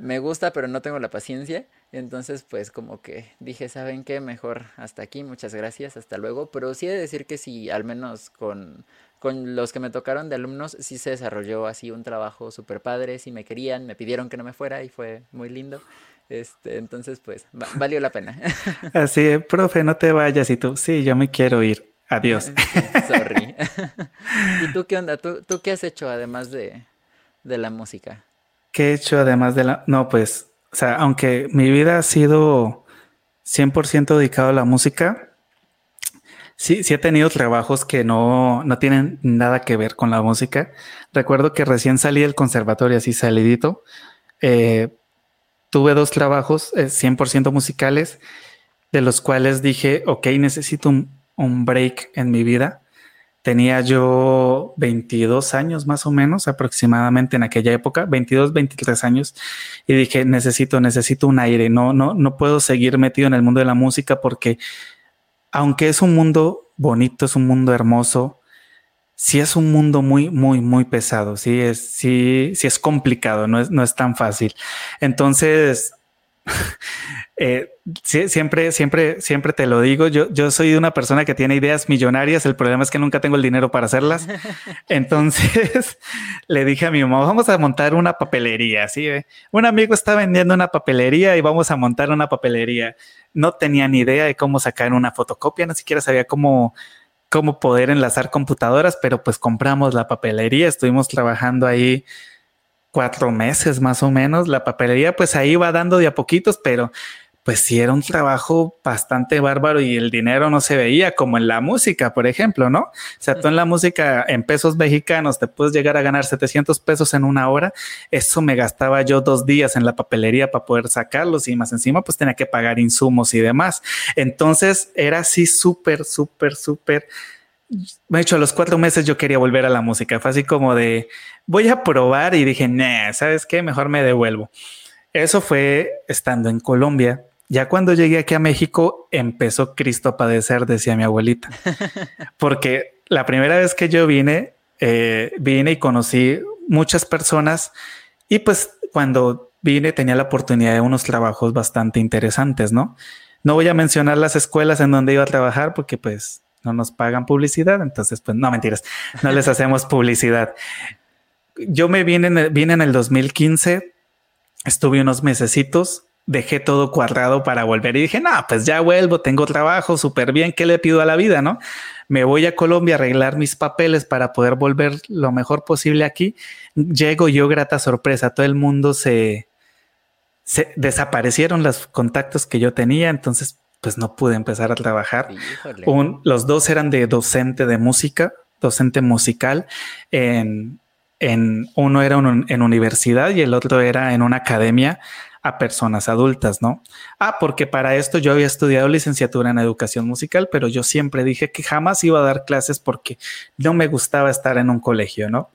me gusta, pero no tengo la paciencia. Entonces, pues como que dije, ¿saben qué? Mejor hasta aquí, muchas gracias, hasta luego. Pero sí he de decir que sí, al menos con, con los que me tocaron de alumnos, sí se desarrolló así un trabajo súper padre, sí me querían, me pidieron que no me fuera y fue muy lindo. Este, entonces, pues, valió la pena. Así, profe, no te vayas. Y tú, sí, yo me quiero ir. Adiós. Sorry. ¿Y tú qué onda? ¿Tú, ¿Tú, qué has hecho además de, de la música? ¿Qué he hecho además de la...? No, pues, o sea, aunque mi vida ha sido 100% dedicado a la música, sí, sí he tenido trabajos que no, no tienen nada que ver con la música. Recuerdo que recién salí del conservatorio, así salidito, eh, tuve dos trabajos 100% eh, musicales, de los cuales dije, ok, necesito un, break en mi vida. Tenía yo 22 años más o menos aproximadamente en aquella época, 22, 23 años, y dije, necesito, necesito un aire, no, no, no puedo seguir metido en el mundo de la música porque aunque es un mundo bonito, es un mundo hermoso, sí es un mundo muy, muy, muy pesado, sí es, sí, sí es complicado, no es, no es tan fácil. Entonces, eh, siempre, siempre, siempre te lo digo, yo, yo soy una persona que tiene ideas millonarias, el problema es que nunca tengo el dinero para hacerlas. Entonces le dije a mi mamá, vamos a montar una papelería, ¿sí? Un amigo está vendiendo una papelería y vamos a montar una papelería. No tenía ni idea de cómo sacar una fotocopia, ni siquiera sabía cómo cómo poder enlazar computadoras, pero pues compramos la papelería, estuvimos trabajando ahí cuatro meses más o menos. La papelería pues ahí va dando de a poquitos, pero pues sí era un trabajo bastante bárbaro y el dinero no se veía como en la música, por ejemplo, ¿no? O sea, tú en la música en pesos mexicanos te puedes llegar a ganar 700 pesos en una hora. Eso me gastaba yo dos días en la papelería para poder sacarlos y más encima pues tenía que pagar insumos y demás. Entonces era así súper, súper, súper de hecho, a los cuatro meses yo quería volver a la música. Fue así como de voy a probar y dije, ¿sabes qué? Mejor me devuelvo. Eso fue estando en Colombia. Ya cuando llegué aquí a México, empezó Cristo a padecer, decía mi abuelita. Porque la primera vez que yo vine, eh, vine y conocí muchas personas y pues cuando vine tenía la oportunidad de unos trabajos bastante interesantes, ¿no? No voy a mencionar las escuelas en donde iba a trabajar porque pues no nos pagan publicidad, entonces pues no mentiras, no les hacemos publicidad. Yo me vine en, vine en el 2015, estuve unos mesecitos, dejé todo cuadrado para volver y dije, no, pues ya vuelvo, tengo trabajo, súper bien, ¿qué le pido a la vida, no? Me voy a Colombia a arreglar mis papeles para poder volver lo mejor posible aquí. Llego yo grata sorpresa, todo el mundo se, se desaparecieron los contactos que yo tenía, entonces pues no pude empezar a trabajar. los dos eran de docente de música, docente musical. En, en uno era en universidad y el otro era en una academia a personas adultas, ¿no? Ah, porque para esto yo había estudiado licenciatura en educación musical, pero yo siempre dije que jamás iba a dar clases porque no me gustaba estar en un colegio, ¿no?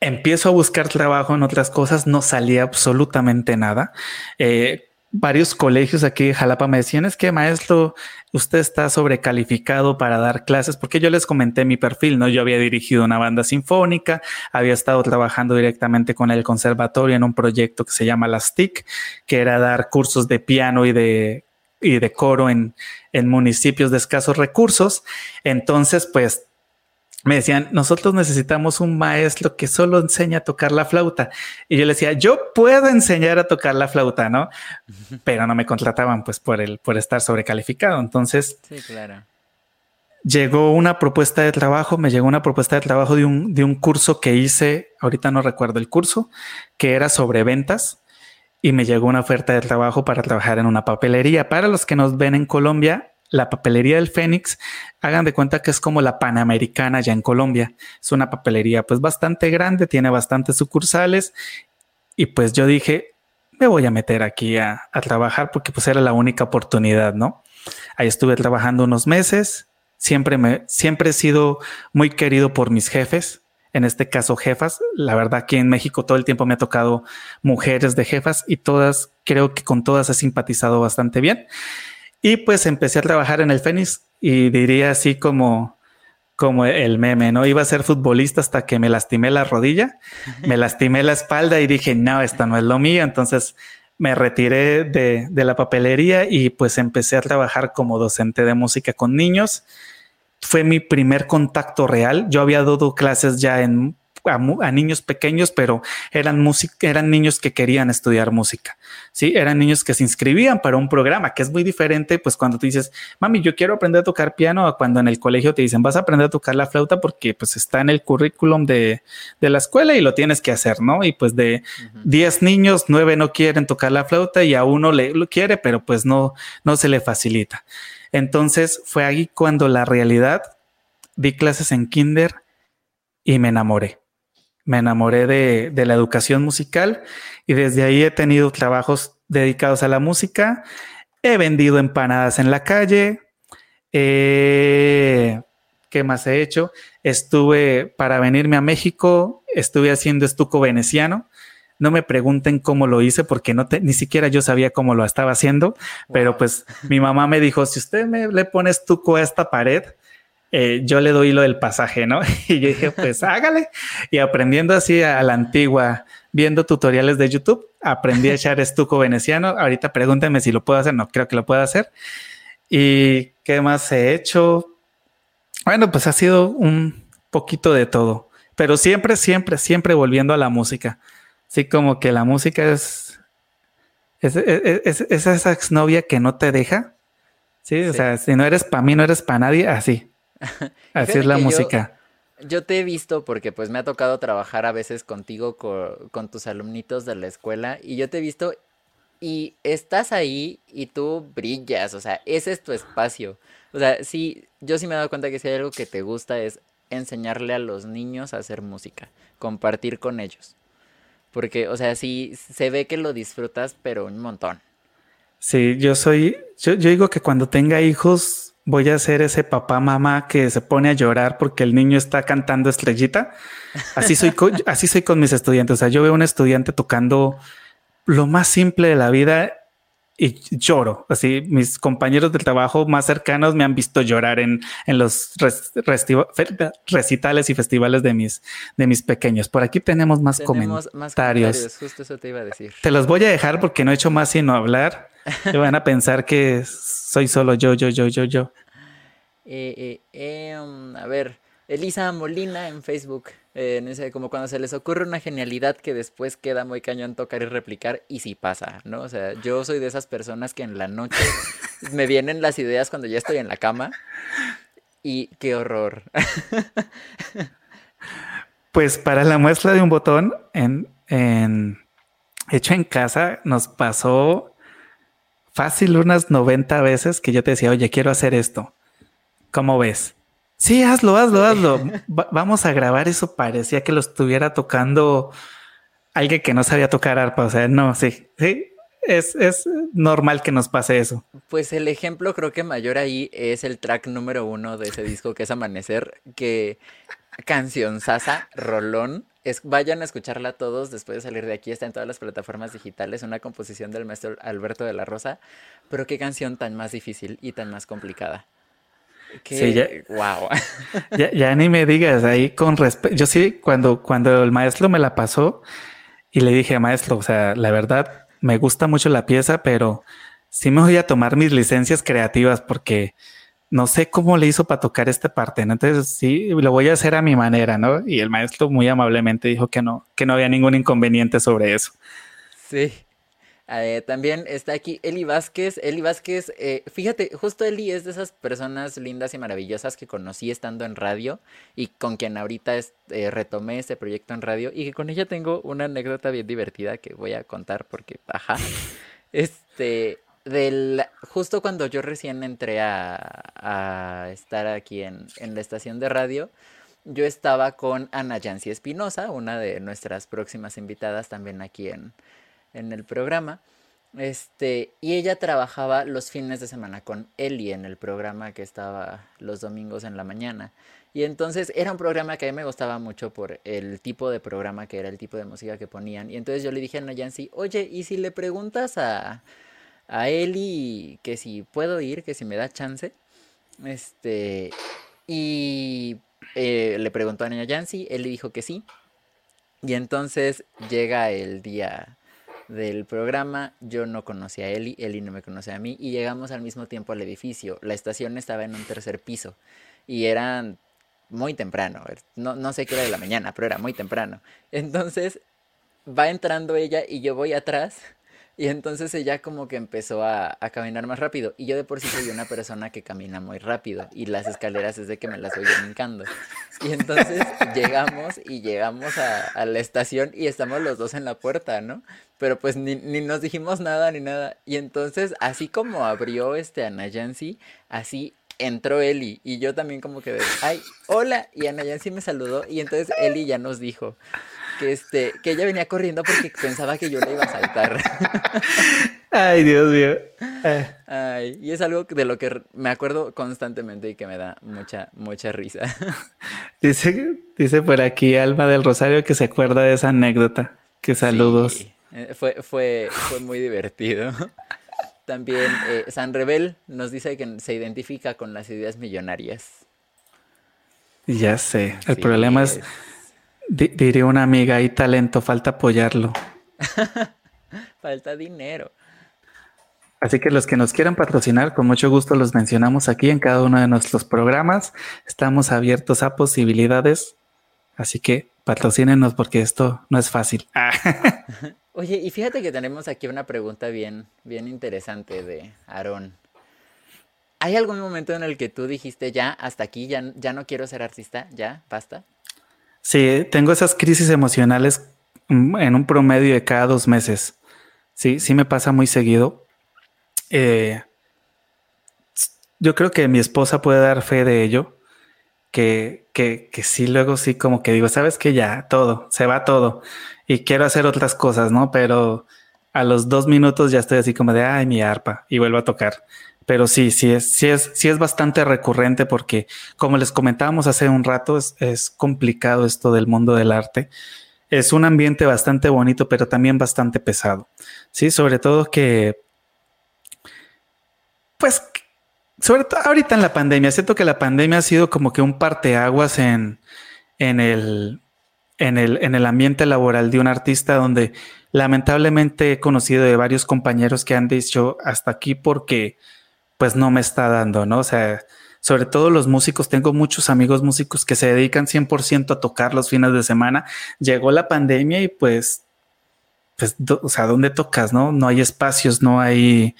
Empiezo a buscar trabajo en otras cosas, no salía absolutamente nada. Eh, varios colegios aquí de Jalapa me decían, es que maestro, usted está sobrecalificado para dar clases, porque yo les comenté mi perfil, ¿no? Yo había dirigido una banda sinfónica, había estado trabajando directamente con el conservatorio en un proyecto que se llama Las TIC, que era dar cursos de piano y de, y de coro en, en municipios de escasos recursos. Entonces, pues me decían, nosotros necesitamos un maestro que solo enseña a tocar la flauta. Y yo le decía, yo puedo enseñar a tocar la flauta, ¿no? Pero no me contrataban pues por el, por estar sobrecalificado. Entonces, sí, claro. Llegó una propuesta de trabajo, me llegó una propuesta de trabajo de un, de un curso que hice, ahorita no recuerdo el curso, que era sobre ventas y me llegó una oferta de trabajo para trabajar en una papelería. Para los que nos ven en Colombia, la papelería del Fénix, hagan de cuenta que es como la Panamericana ya en Colombia. Es una papelería pues bastante grande, tiene bastantes sucursales y pues yo dije, me voy a meter aquí a, trabajar porque pues era la única oportunidad, ¿no? Ahí estuve trabajando unos meses, siempre me, siempre he sido muy querido por mis jefes, en este caso jefas. La verdad que en México todo el tiempo me ha tocado mujeres de jefas y todas, creo que con todas he simpatizado bastante bien. Y pues empecé a trabajar en el Fénix y diría así como, como el meme, ¿no? Iba a ser futbolista hasta que me lastimé la rodilla, me lastimé la espalda y dije, no, esto no es lo mío. Entonces me retiré de, de la papelería y pues empecé a trabajar como docente de música con niños. Fue mi primer contacto real. Yo había dado clases ya en a, niños pequeños, pero eran, eran niños que querían estudiar música. Sí, eran niños que se inscribían para un programa, que es muy diferente. Pues cuando tú dices, mami, yo quiero aprender a tocar piano, a cuando en el colegio te dicen, vas a aprender a tocar la flauta porque pues está en el currículum de, de la escuela y lo tienes que hacer, ¿no? Y pues de 10 niños, 9 no quieren tocar la flauta y a uno le lo quiere, pero pues no, no se le facilita. Entonces fue ahí cuando la realidad di clases en kinder y me enamoré me enamoré de, la educación musical y desde ahí he tenido trabajos dedicados a la música. He vendido empanadas en la calle. ¿Qué más he hecho? Estuve para venirme a México, estuve haciendo estuco veneciano. No me pregunten cómo lo hice porque no ni siquiera yo sabía cómo lo estaba haciendo, pero pues mi mamá me dijo, si usted me le pone estuco a esta pared, eh, yo le doy lo del pasaje, ¿no? Y yo dije, pues hágale. Y aprendiendo así a la antigua, viendo tutoriales de YouTube, aprendí a echar estuco veneciano. Ahorita pregúntenme si lo puedo hacer. No creo que lo pueda hacer. ¿Y qué más he hecho? Bueno, pues ha sido un poquito de todo, pero siempre, siempre, siempre volviendo a la música. Así como que la música es, es, es, es esa exnovia que no te deja. ¿sí? O sea, si no eres para mí, no eres para nadie, así. Así es la música. Yo, te he visto porque pues me ha tocado trabajar a veces contigo con, tus alumnitos de la escuela y yo te he visto y estás ahí y tú brillas, o sea, ese es tu espacio. O sea, sí, yo sí me he dado cuenta que si hay algo que te gusta es enseñarle a los niños a hacer música, compartir con ellos. Porque, o sea, sí, se ve que lo disfrutas, pero un montón. Sí, yo soy, yo, yo digo que cuando tenga hijos, voy a ser ese papá mamá que se pone a llorar porque el niño está cantando estrellita. Así soy, así soy con mis estudiantes. O sea, yo veo un estudiante tocando lo más simple de la vida y lloro. Así, mis compañeros del trabajo más cercanos me han visto llorar en, en los recitales y festivales de mis, de mis pequeños. Por aquí tenemos más, comentarios. más comentarios. Justo eso te iba a decir. Te los voy a dejar porque no he hecho más sino hablar. Y van a pensar que soy solo yo, yo, yo, yo, yo. Eh, eh, em, a ver, Elisa Molina en Facebook. Eh, como cuando se les ocurre una genialidad que después queda muy cañón tocar y replicar y si pasa, ¿no? O sea, yo soy de esas personas que en la noche me vienen las ideas cuando ya estoy en la cama y qué horror. pues para la muestra de un botón en, en hecho en casa nos pasó fácil unas 90 veces que yo te decía, oye, quiero hacer esto. ¿Cómo ves? Sí, hazlo, hazlo, hazlo. vamos a grabar eso. Parecía que lo estuviera tocando alguien que no sabía tocar arpa. O sea, no, sí, sí. Es, es normal que nos pase eso. Pues el ejemplo creo que mayor ahí es el track número uno de ese disco que es Amanecer, que canción sasa, rolón. Es, vayan a escucharla todos después de salir de aquí. Está en todas las plataformas digitales. Una composición del maestro Alberto de la Rosa. Pero qué canción tan más difícil y tan más complicada sí, ya, wow. Ya, ni me digas ahí con respeto. Yo sí, cuando, cuando el maestro me la pasó y le dije, maestro, o sea, la verdad, me gusta mucho la pieza, pero sí me voy a tomar mis licencias creativas porque no sé cómo le hizo para tocar esta parte. Entonces sí, lo voy a hacer a mi manera, ¿no? Y el maestro muy amablemente dijo que no, que no había ningún inconveniente sobre eso. Sí. Eh, también está aquí Eli Vázquez. Eli Vázquez, eh, fíjate, justo Eli es de esas personas lindas y maravillosas que conocí estando en radio y con quien ahorita eh, retomé este proyecto en radio y que con ella tengo una anécdota bien divertida que voy a contar porque, ajá, este, del, justo cuando yo recién entré a, estar aquí en, la estación de radio, yo estaba con Ana Yancy Espinosa, una de nuestras próximas invitadas también aquí en en el programa. Este, y ella trabajaba los fines de semana con Eli en el programa que estaba los domingos en la mañana. Y entonces era un programa que a mí me gustaba mucho por el tipo de programa que era, el tipo de música que ponían. Y entonces yo le dije a Nayansi, oye, ¿y si le preguntas a, a Eli que si puedo ir, que si me da chance? Este, y eh, le preguntó a Nayansi, él le dijo que sí. Y entonces llega el día del programa. Yo no conocía a Eli, Eli no me conocía a mí y llegamos al mismo tiempo al edificio. La estación estaba en un tercer piso y eran muy temprano. No, no sé qué era de la mañana, pero era muy temprano. Entonces va entrando ella y yo voy atrás y entonces ella como que empezó a, caminar más rápido. Y yo de por sí soy una persona que camina muy rápido. Y las escaleras es de que me las voy brincando. Y entonces llegamos y llegamos a, la estación y estamos los dos en la puerta, ¿no? Pero pues ni, nos dijimos nada ni nada. Y entonces así como abrió este Anayansi, así entró Eli. Y yo también como que, ay, hola. Y Anayansi me saludó. Y entonces Eli ya nos dijo que, este, que ella venía corriendo porque pensaba que yo le iba a saltar. Ay, Dios mío. Ay, y es algo de lo que me acuerdo constantemente y que me da mucha, mucha risa. Dice, dice por aquí Alma del Rosario que se acuerda de esa anécdota. Que saludos. Eh, fue, fue, fue muy divertido. También eh, San Rebel nos dice que se identifica con las ideas millonarias. Ya sé. El problema es diría una amiga, hay talento, falta apoyarlo. falta dinero. Así que los que nos quieran patrocinar, con mucho gusto los mencionamos aquí en cada uno de nuestros programas. Estamos abiertos a posibilidades. Así que patrocínenos porque esto no es fácil. Oye, y fíjate que tenemos aquí una pregunta bien, bien interesante de Aarón. ¿Hay algún momento en el que tú dijiste ya, hasta aquí, ya, ya no quiero ser artista, ya, basta? Sí, tengo esas crisis emocionales mm, en un promedio de cada dos meses. Sí, sí me pasa muy seguido. Eh, yo creo que mi esposa puede dar fe de ello. Que, que, que sí, luego sí, como que digo, sabes que ya todo, se va todo y quiero hacer otras cosas, ¿no? Pero a los dos minutos ya estoy así como de, ay, mi arpa y vuelvo a tocar. Pero sí, sí es, sí es, sí es bastante recurrente porque, como les comentábamos hace un rato, es, complicado esto del mundo del arte. Es un ambiente bastante bonito, pero también bastante pesado. Sí, sobre todo que pues, sobre todo ahorita en la pandemia, siento que la pandemia ha sido como que un parteaguas en, en el, en el, en el ambiente laboral de un artista donde lamentablemente he conocido de varios compañeros que han dicho hasta aquí porque pues no me está dando, ¿no? O sea, sobre todo los músicos, tengo muchos amigos músicos que se dedican 100% a tocar los fines de semana. Llegó la pandemia y pues, pues, o sea, ¿dónde tocas, no? No hay espacios, no hay,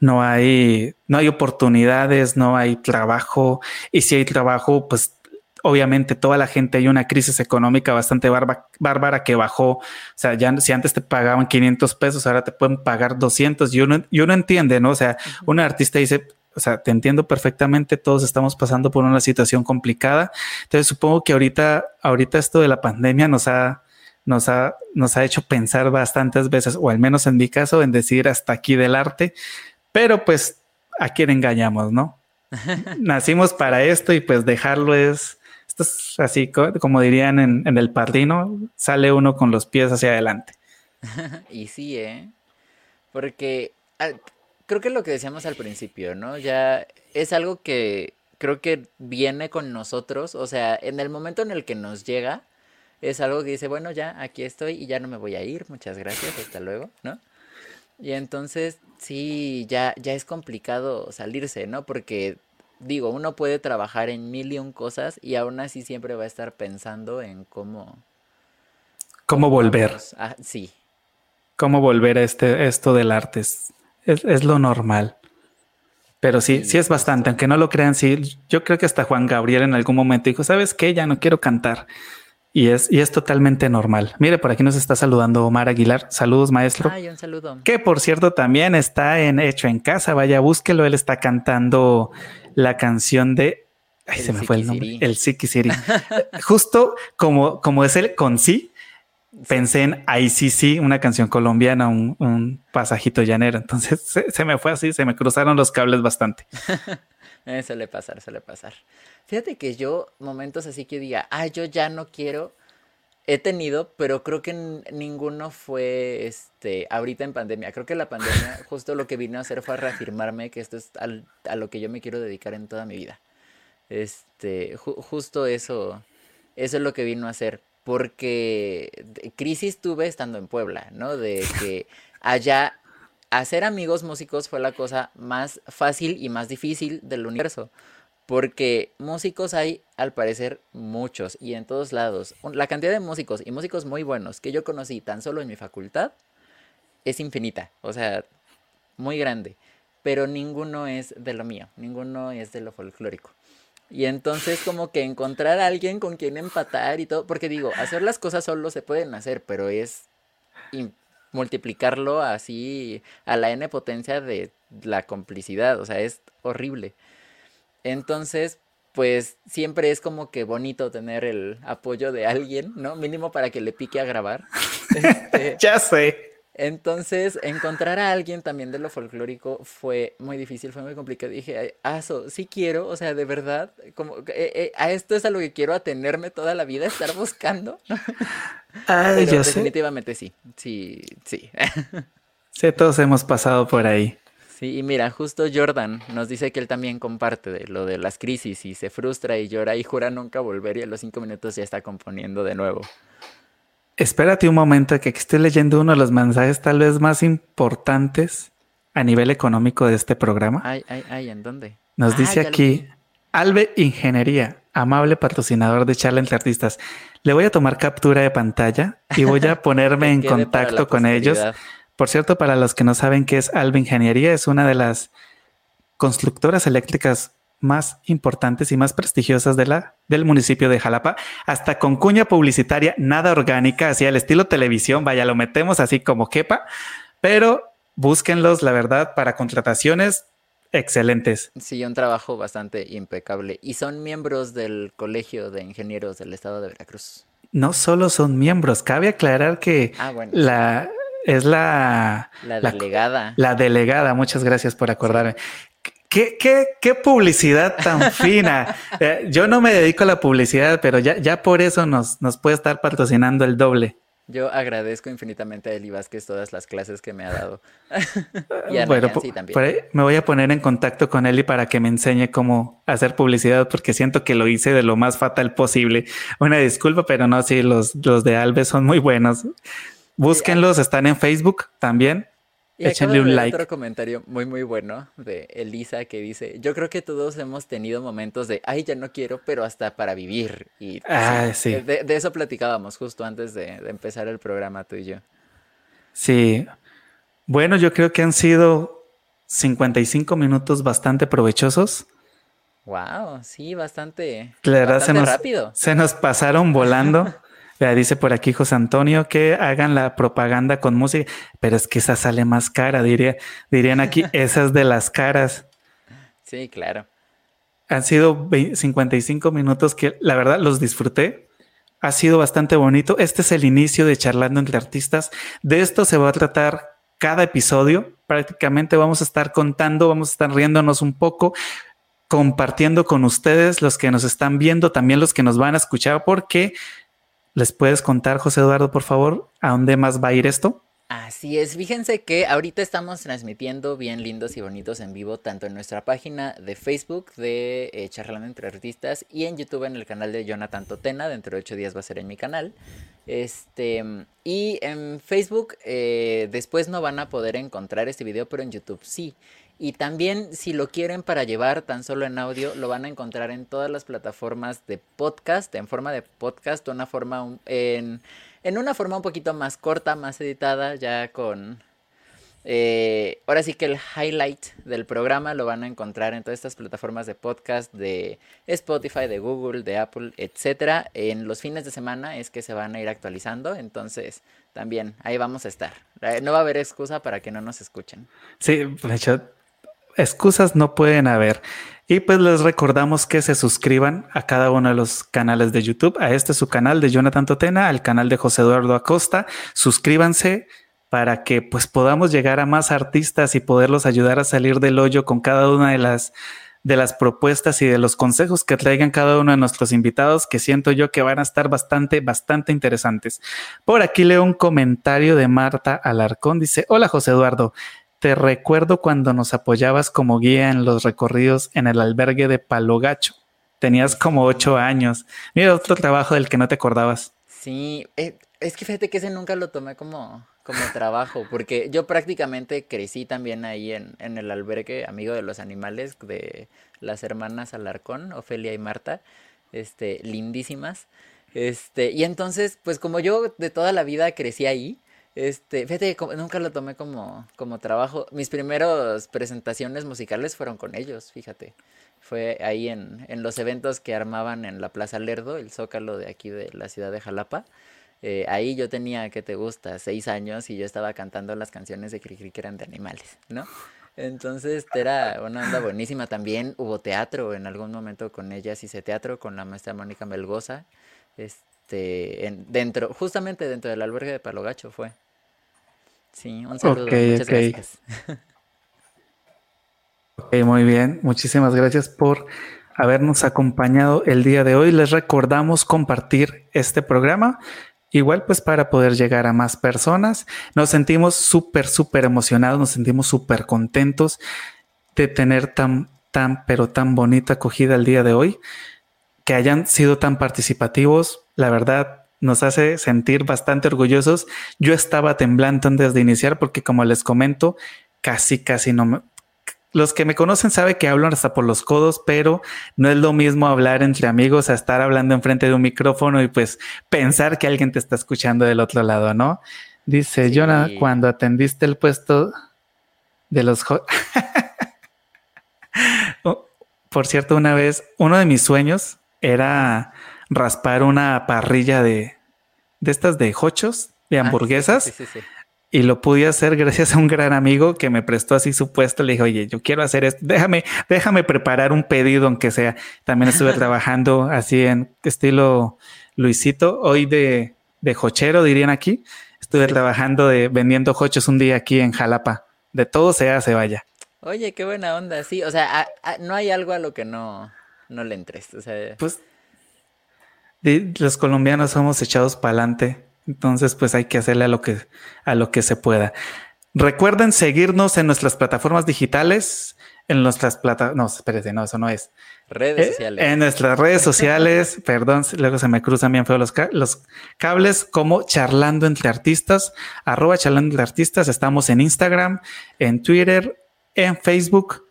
no hay, no hay oportunidades, no hay trabajo. Y si hay trabajo, pues obviamente toda la gente hay una crisis económica bastante bárbara que bajó. O sea, ya si antes te pagaban 500 pesos, ahora te pueden pagar 200 y uno, y uno entiende, ¿no? O sea, un artista dice, o sea, te entiendo perfectamente, todos estamos pasando por una situación complicada. Entonces supongo que ahorita, ahorita esto de la pandemia nos ha, nos ha, nos ha hecho pensar bastantes veces, o al menos en mi caso, en decir hasta aquí del arte, pero pues a quién engañamos, ¿no? Nacimos para esto y pues dejarlo es, esto es así como dirían en, el padrino, sale uno con los pies hacia adelante. y sí, ¿eh? Porque creo que lo que decíamos al principio, ¿no? Ya es algo que creo que viene con nosotros, o sea, en el momento en el que nos llega, es algo que dice, bueno, ya aquí estoy y ya no me voy a ir, muchas gracias, hasta luego, ¿no? Y entonces, sí, ya, ya es complicado salirse, ¿no? Porque, digo, uno puede trabajar en mil y un cosas y aún así siempre va a estar pensando en cómo... ¿Cómo, volver? Ah, sí. ¿Cómo volver a este, esto del arte? es, lo normal. Pero sí, sí es bastante, aunque no lo crean, sí. Yo creo que hasta Juan Gabriel en algún momento dijo, ¿sabes qué? Ya no quiero cantar. Y es, y es totalmente normal. Mire, por aquí nos está saludando Omar Aguilar. Saludos, maestro. Ay, un saludo. Que por cierto también está en Hecho en Casa. Vaya, búsquelo. Él está cantando la canción de. Ay, se me fue el nombre. El Siki Siri. Justo como, como es el con sí, pensé en ICC, una canción colombiana, un, pasajito llanero. Entonces se, me fue así, se me cruzaron los cables bastante. eh, suele pasar, suele pasar. Fíjate que yo, momentos así que diga, ah, yo ya no quiero, he tenido, pero creo que ninguno fue este ahorita en pandemia. Creo que la pandemia justo lo que vino a hacer fue a reafirmarme que esto es a lo que yo me quiero dedicar en toda mi vida. Este, justo eso, eso es lo que vino a hacer porque crisis tuve estando en Puebla, ¿no? De que allá hacer amigos músicos fue la cosa más fácil y más difícil del universo. Porque músicos hay, al parecer, muchos y en todos lados. La cantidad de músicos y músicos muy buenos que yo conocí tan solo en mi facultad es infinita. O sea, muy grande. Pero ninguno es de lo mío, ninguno es de lo folclórico. Y entonces como que encontrar a alguien con quien empatar y todo, porque digo, hacer las cosas solo se pueden hacer, pero es multiplicarlo así a la n potencia de la complicidad, o sea, es horrible. Entonces, pues siempre es como que bonito tener el apoyo de alguien, ¿no? Mínimo para que le pique a grabar. Este, ya sé. Entonces, encontrar a alguien también de lo folclórico fue muy difícil, fue muy complicado. Dije, aso, sí quiero, o sea, de verdad, como eh, eh, a esto es a lo que quiero atenerme toda la vida, estar buscando. Ay, yo definitivamente sí, sí, sí. sí, todos hemos pasado por ahí. Sí, y mira, justo Jordan nos dice que él también comparte de lo de las crisis y se frustra y llora y jura nunca volver y a los cinco minutos ya está componiendo de nuevo. Espérate un momento que estoy leyendo uno de los mensajes tal vez más importantes a nivel económico de este programa. Ay, ay, ay, ¿en dónde? Nos dice aquí Albe Ingeniería, amable patrocinador de charla entre artistas. Le voy a tomar captura de pantalla y voy a ponerme en contacto con ellos. Por cierto, para los que no saben qué es Albe Ingeniería, es una de las constructoras eléctricas más importantes y más prestigiosas de la, del municipio de Jalapa, hasta con cuña publicitaria, nada orgánica, así al estilo televisión, vaya, lo metemos así como quepa, pero búsquenlos, la verdad, para contrataciones excelentes. Sí, un trabajo bastante impecable. Y son miembros del Colegio de Ingenieros del Estado de Veracruz. No solo son miembros, cabe aclarar que ah, la es la, la delegada. La, delegada, muchas gracias por acordarme. ¿Qué, qué, qué publicidad tan fina? Eh, yo no me dedico a la publicidad, pero ya, ya por eso nos, nos puede estar patrocinando el doble. Yo agradezco infinitamente a Eli Vázquez todas las clases que me ha dado. y a bueno, también. me voy a poner en contacto con Eli para que me enseñe cómo hacer publicidad, porque siento que lo hice de lo más fatal posible. Una disculpa, pero no, sí, los, los de Alves son muy buenos. Búsquenlos, están en Facebook también. Y Échenle un like. Otro comentario muy, muy bueno de Elisa que dice: Yo creo que todos hemos tenido momentos de, ay, ya no quiero, pero hasta para vivir. Y ah, sí. De, eso platicábamos justo antes de, empezar el programa tú y yo. Sí. Bueno, yo creo que han sido 55 minutos bastante provechosos. Wow, sí, bastante, bastante rápido. Se nos pasaron volando. dice por aquí José Antonio que hagan la propaganda con música, pero es que esa sale más cara, diría, dirían aquí, esas de las caras. Sí, claro. Han sido 55 minutos que la verdad los disfruté. Ha sido bastante bonito. Este es el inicio de Charlando entre Artistas. De esto se va a tratar cada episodio. Prácticamente vamos a estar contando, vamos a estar riéndonos un poco, compartiendo con ustedes, los que nos están viendo, también los que nos van a escuchar, porque ¿Les puedes contar, José Eduardo, por favor, a dónde más va a ir esto? Así es, fíjense que ahorita estamos transmitiendo bien lindos y bonitos en vivo, tanto en nuestra página de Facebook de eh, Charlando entre Artistas y en YouTube en el canal de Jonathan Totena, dentro de ocho días va a ser en mi canal. Este, y en Facebook eh, después no van a poder encontrar este video, pero en YouTube sí. Y también si lo quieren para llevar tan solo en audio, lo van a encontrar en todas las plataformas de podcast, en forma de podcast, una forma en, en una forma un poquito más corta, más editada, ya con... Eh, ahora sí que el highlight del programa lo van a encontrar en todas estas plataformas de podcast de Spotify, de Google, de Apple, etcétera. En los fines de semana es que se van a ir actualizando, entonces también ahí vamos a estar. Eh, no va a haber excusa para que no nos escuchen. Sí, de hecho, excusas no pueden haber. Y pues les recordamos que se suscriban a cada uno de los canales de YouTube, a este su canal de Jonathan Totena, al canal de José Eduardo Acosta. Suscríbanse para que pues podamos llegar a más artistas y poderlos ayudar a salir del hoyo con cada una de las de las propuestas y de los consejos que traigan cada uno de nuestros invitados, que siento yo que van a estar bastante, bastante interesantes. Por aquí leo un comentario de Marta Alarcón. Dice, hola José Eduardo, te recuerdo cuando nos apoyabas como guía en los recorridos en el albergue de Palo Gacho. Tenías como ocho años. Mira otro trabajo del que no te acordabas. Sí, eh, es que fíjate que ese nunca lo tomé como, como trabajo, porque yo prácticamente crecí también ahí en, en el albergue Amigo de los Animales de las hermanas Alarcón, Ofelia y Marta, este, lindísimas. Este, y entonces, pues como yo de toda la vida crecí ahí, este, fíjate, nunca lo tomé como, como trabajo. Mis primeras presentaciones musicales fueron con ellos, fíjate. Fue ahí en, en los eventos que armaban en la Plaza Lerdo, el zócalo de aquí de la ciudad de Jalapa. Eh, ahí yo tenía, ¿qué te gusta? Seis años y yo estaba cantando las canciones de Cricri que eran de animales, ¿no? Entonces era una onda buenísima. También hubo teatro en algún momento con ellas, hice teatro con la maestra Mónica Melgoza. Este, en, dentro, justamente dentro del albergue de Palogacho fue. Sí, un saludo. Muchas gracias. Ok, muy bien. Muchísimas gracias por habernos acompañado el día de hoy. Les recordamos compartir este programa. Igual pues para poder llegar a más personas. Nos sentimos súper, súper emocionados, nos sentimos súper contentos de tener tan, tan, pero tan bonita acogida el día de hoy. Que hayan sido tan participativos. La verdad, nos hace sentir bastante orgullosos. Yo estaba temblando antes de iniciar porque como les comento, casi, casi no me... Los que me conocen saben que hablo hasta por los codos, pero no es lo mismo hablar entre amigos a estar hablando enfrente de un micrófono y pues pensar que alguien te está escuchando del otro lado, ¿no? Dice Jonah, cuando atendiste el puesto de los... Oh, por cierto, una vez, uno de mis sueños era raspar una parrilla de, de estas de hochos, de ah, hamburguesas. Y lo pude hacer gracias a un gran amigo que me prestó así su puesto. Le dije, oye, yo quiero hacer esto. Déjame, déjame preparar un pedido, aunque sea. También estuve trabajando así en estilo Luisito, hoy de, de hochero, dirían aquí. Estuve trabajando de vendiendo hochos un día aquí en Jalapa. De todo se hace, vaya. Oye, qué buena onda, sí. O sea, no hay algo a lo que no, no le entres. O sea, pues los colombianos somos echados para adelante. Entonces, pues hay que hacerle a lo que, a lo que se pueda. Recuerden seguirnos en nuestras plataformas digitales, en nuestras plataformas, no, espérate, no, eso no es. Redes Eh, sociales. En nuestras redes sociales, perdón, luego se me cruzan bien feo los, ca- los cables, como Charlando entre Artistas, arroba Charlando entre Artistas. Estamos en Instagram, en Twitter, en Facebook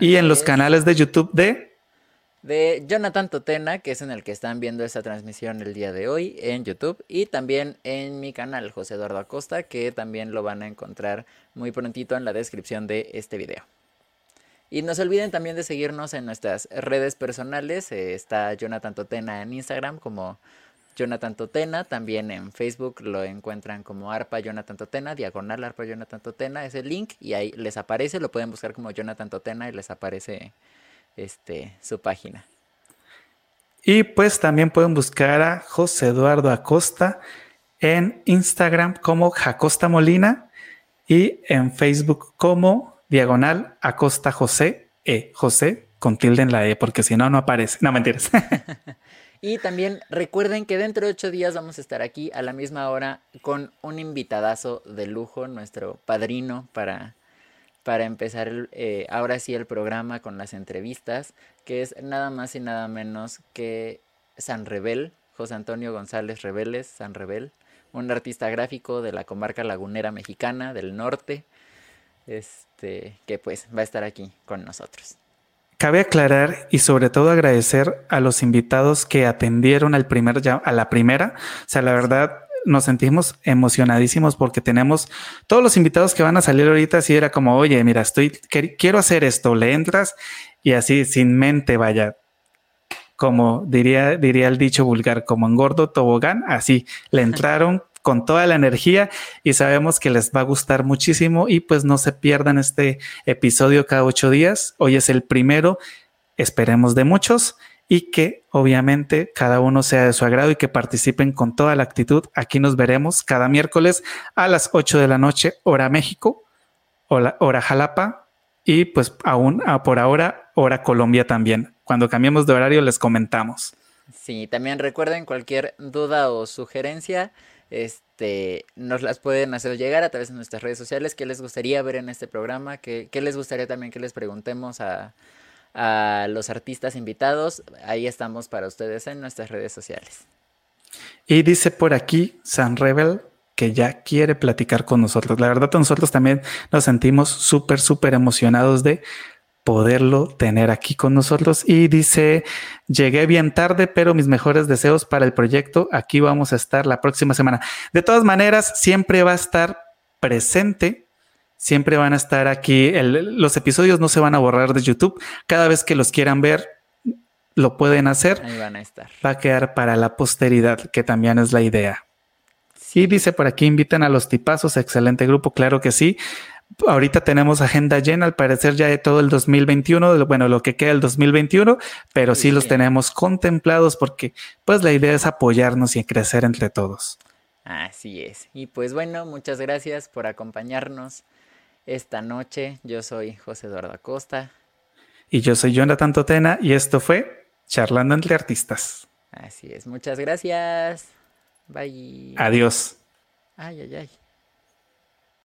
y en los es. canales de YouTube de de Jonathan Totena, que es en el que están viendo esta transmisión el día de hoy en YouTube y también en mi canal José Eduardo Acosta, que también lo van a encontrar muy prontito en la descripción de este video. Y no se olviden también de seguirnos en nuestras redes personales. eh, está Jonathan Totena en Instagram como Jonathan Totena. También en Facebook lo encuentran como Arpa Jonathan Totena, diagonal Arpa Jonathan Totena. Es el link y ahí les aparece. Lo pueden buscar como Jonathan Totena y les aparece este, su página. Y pues también pueden buscar a José Eduardo Acosta en Instagram como Jacosta Molina y en Facebook como Diagonal Acosta José E. José con tilde en la E, porque si no, no aparece. No, mentiras. Y también recuerden que dentro de ocho días vamos a estar aquí a la misma hora con un invitadazo de lujo, nuestro padrino para, para empezar eh, ahora sí el programa con las entrevistas, que es nada más y nada menos que San Rebel, José Antonio González Rebeles, San Rebel, un artista gráfico de la comarca lagunera mexicana del norte, este, que pues va a estar aquí con nosotros. Cabe aclarar y sobre todo agradecer a los invitados que atendieron al primer a la primera. O sea, la verdad nos sentimos emocionadísimos porque tenemos todos los invitados que van a salir ahorita. Así era como, oye, mira, estoy quiero hacer esto, le entras y así sin mente, vaya. Como diría, diría el dicho vulgar, como en gordo tobogán, así le entraron con toda la energía y sabemos que les va a gustar muchísimo y pues no se pierdan este episodio cada ocho días. Hoy es el primero, esperemos de muchos y que obviamente cada uno sea de su agrado y que participen con toda la actitud. Aquí nos veremos cada miércoles a las 8 de la noche, hora México, hora, hora Jalapa y pues aún ah, por ahora, hora Colombia también. Cuando cambiemos de horario les comentamos. Sí, también recuerden cualquier duda o sugerencia, este, nos las pueden hacer llegar a través de nuestras redes sociales. ¿Qué les gustaría ver en este programa? ¿Qué, qué les gustaría también que les preguntemos a, a los artistas invitados? Ahí estamos para ustedes en nuestras redes sociales. Y dice por aquí San Rebel que ya quiere platicar con nosotros. La verdad, nosotros también nos sentimos súper, súper emocionados de poderlo tener aquí con nosotros. Y dice, llegué bien tarde, pero mis mejores deseos para el proyecto. Aquí vamos a estar la próxima semana. De todas maneras, siempre va a estar presente. Siempre van a estar aquí. El- los episodios no se van a borrar de YouTube. Cada vez que los quieran ver, lo pueden hacer. Ahí van a estar. Va a quedar para la posteridad, que también es la idea. Y dice por aquí, invitan a los tipazos, excelente grupo, claro que sí. Ahorita tenemos agenda llena, al parecer ya de todo el 2021, de lo- bueno, lo que queda del 2021, pero sí, Sí. los tenemos contemplados porque pues la idea es apoyarnos y crecer entre todos. Así es. Y pues bueno, muchas gracias por acompañarnos esta noche. Yo soy José Eduardo Acosta. Y yo soy Jonathan Totena y esto fue Charlando entre Artistas. Así es. Muchas gracias. Bye. Adiós. Ay, ay, ay.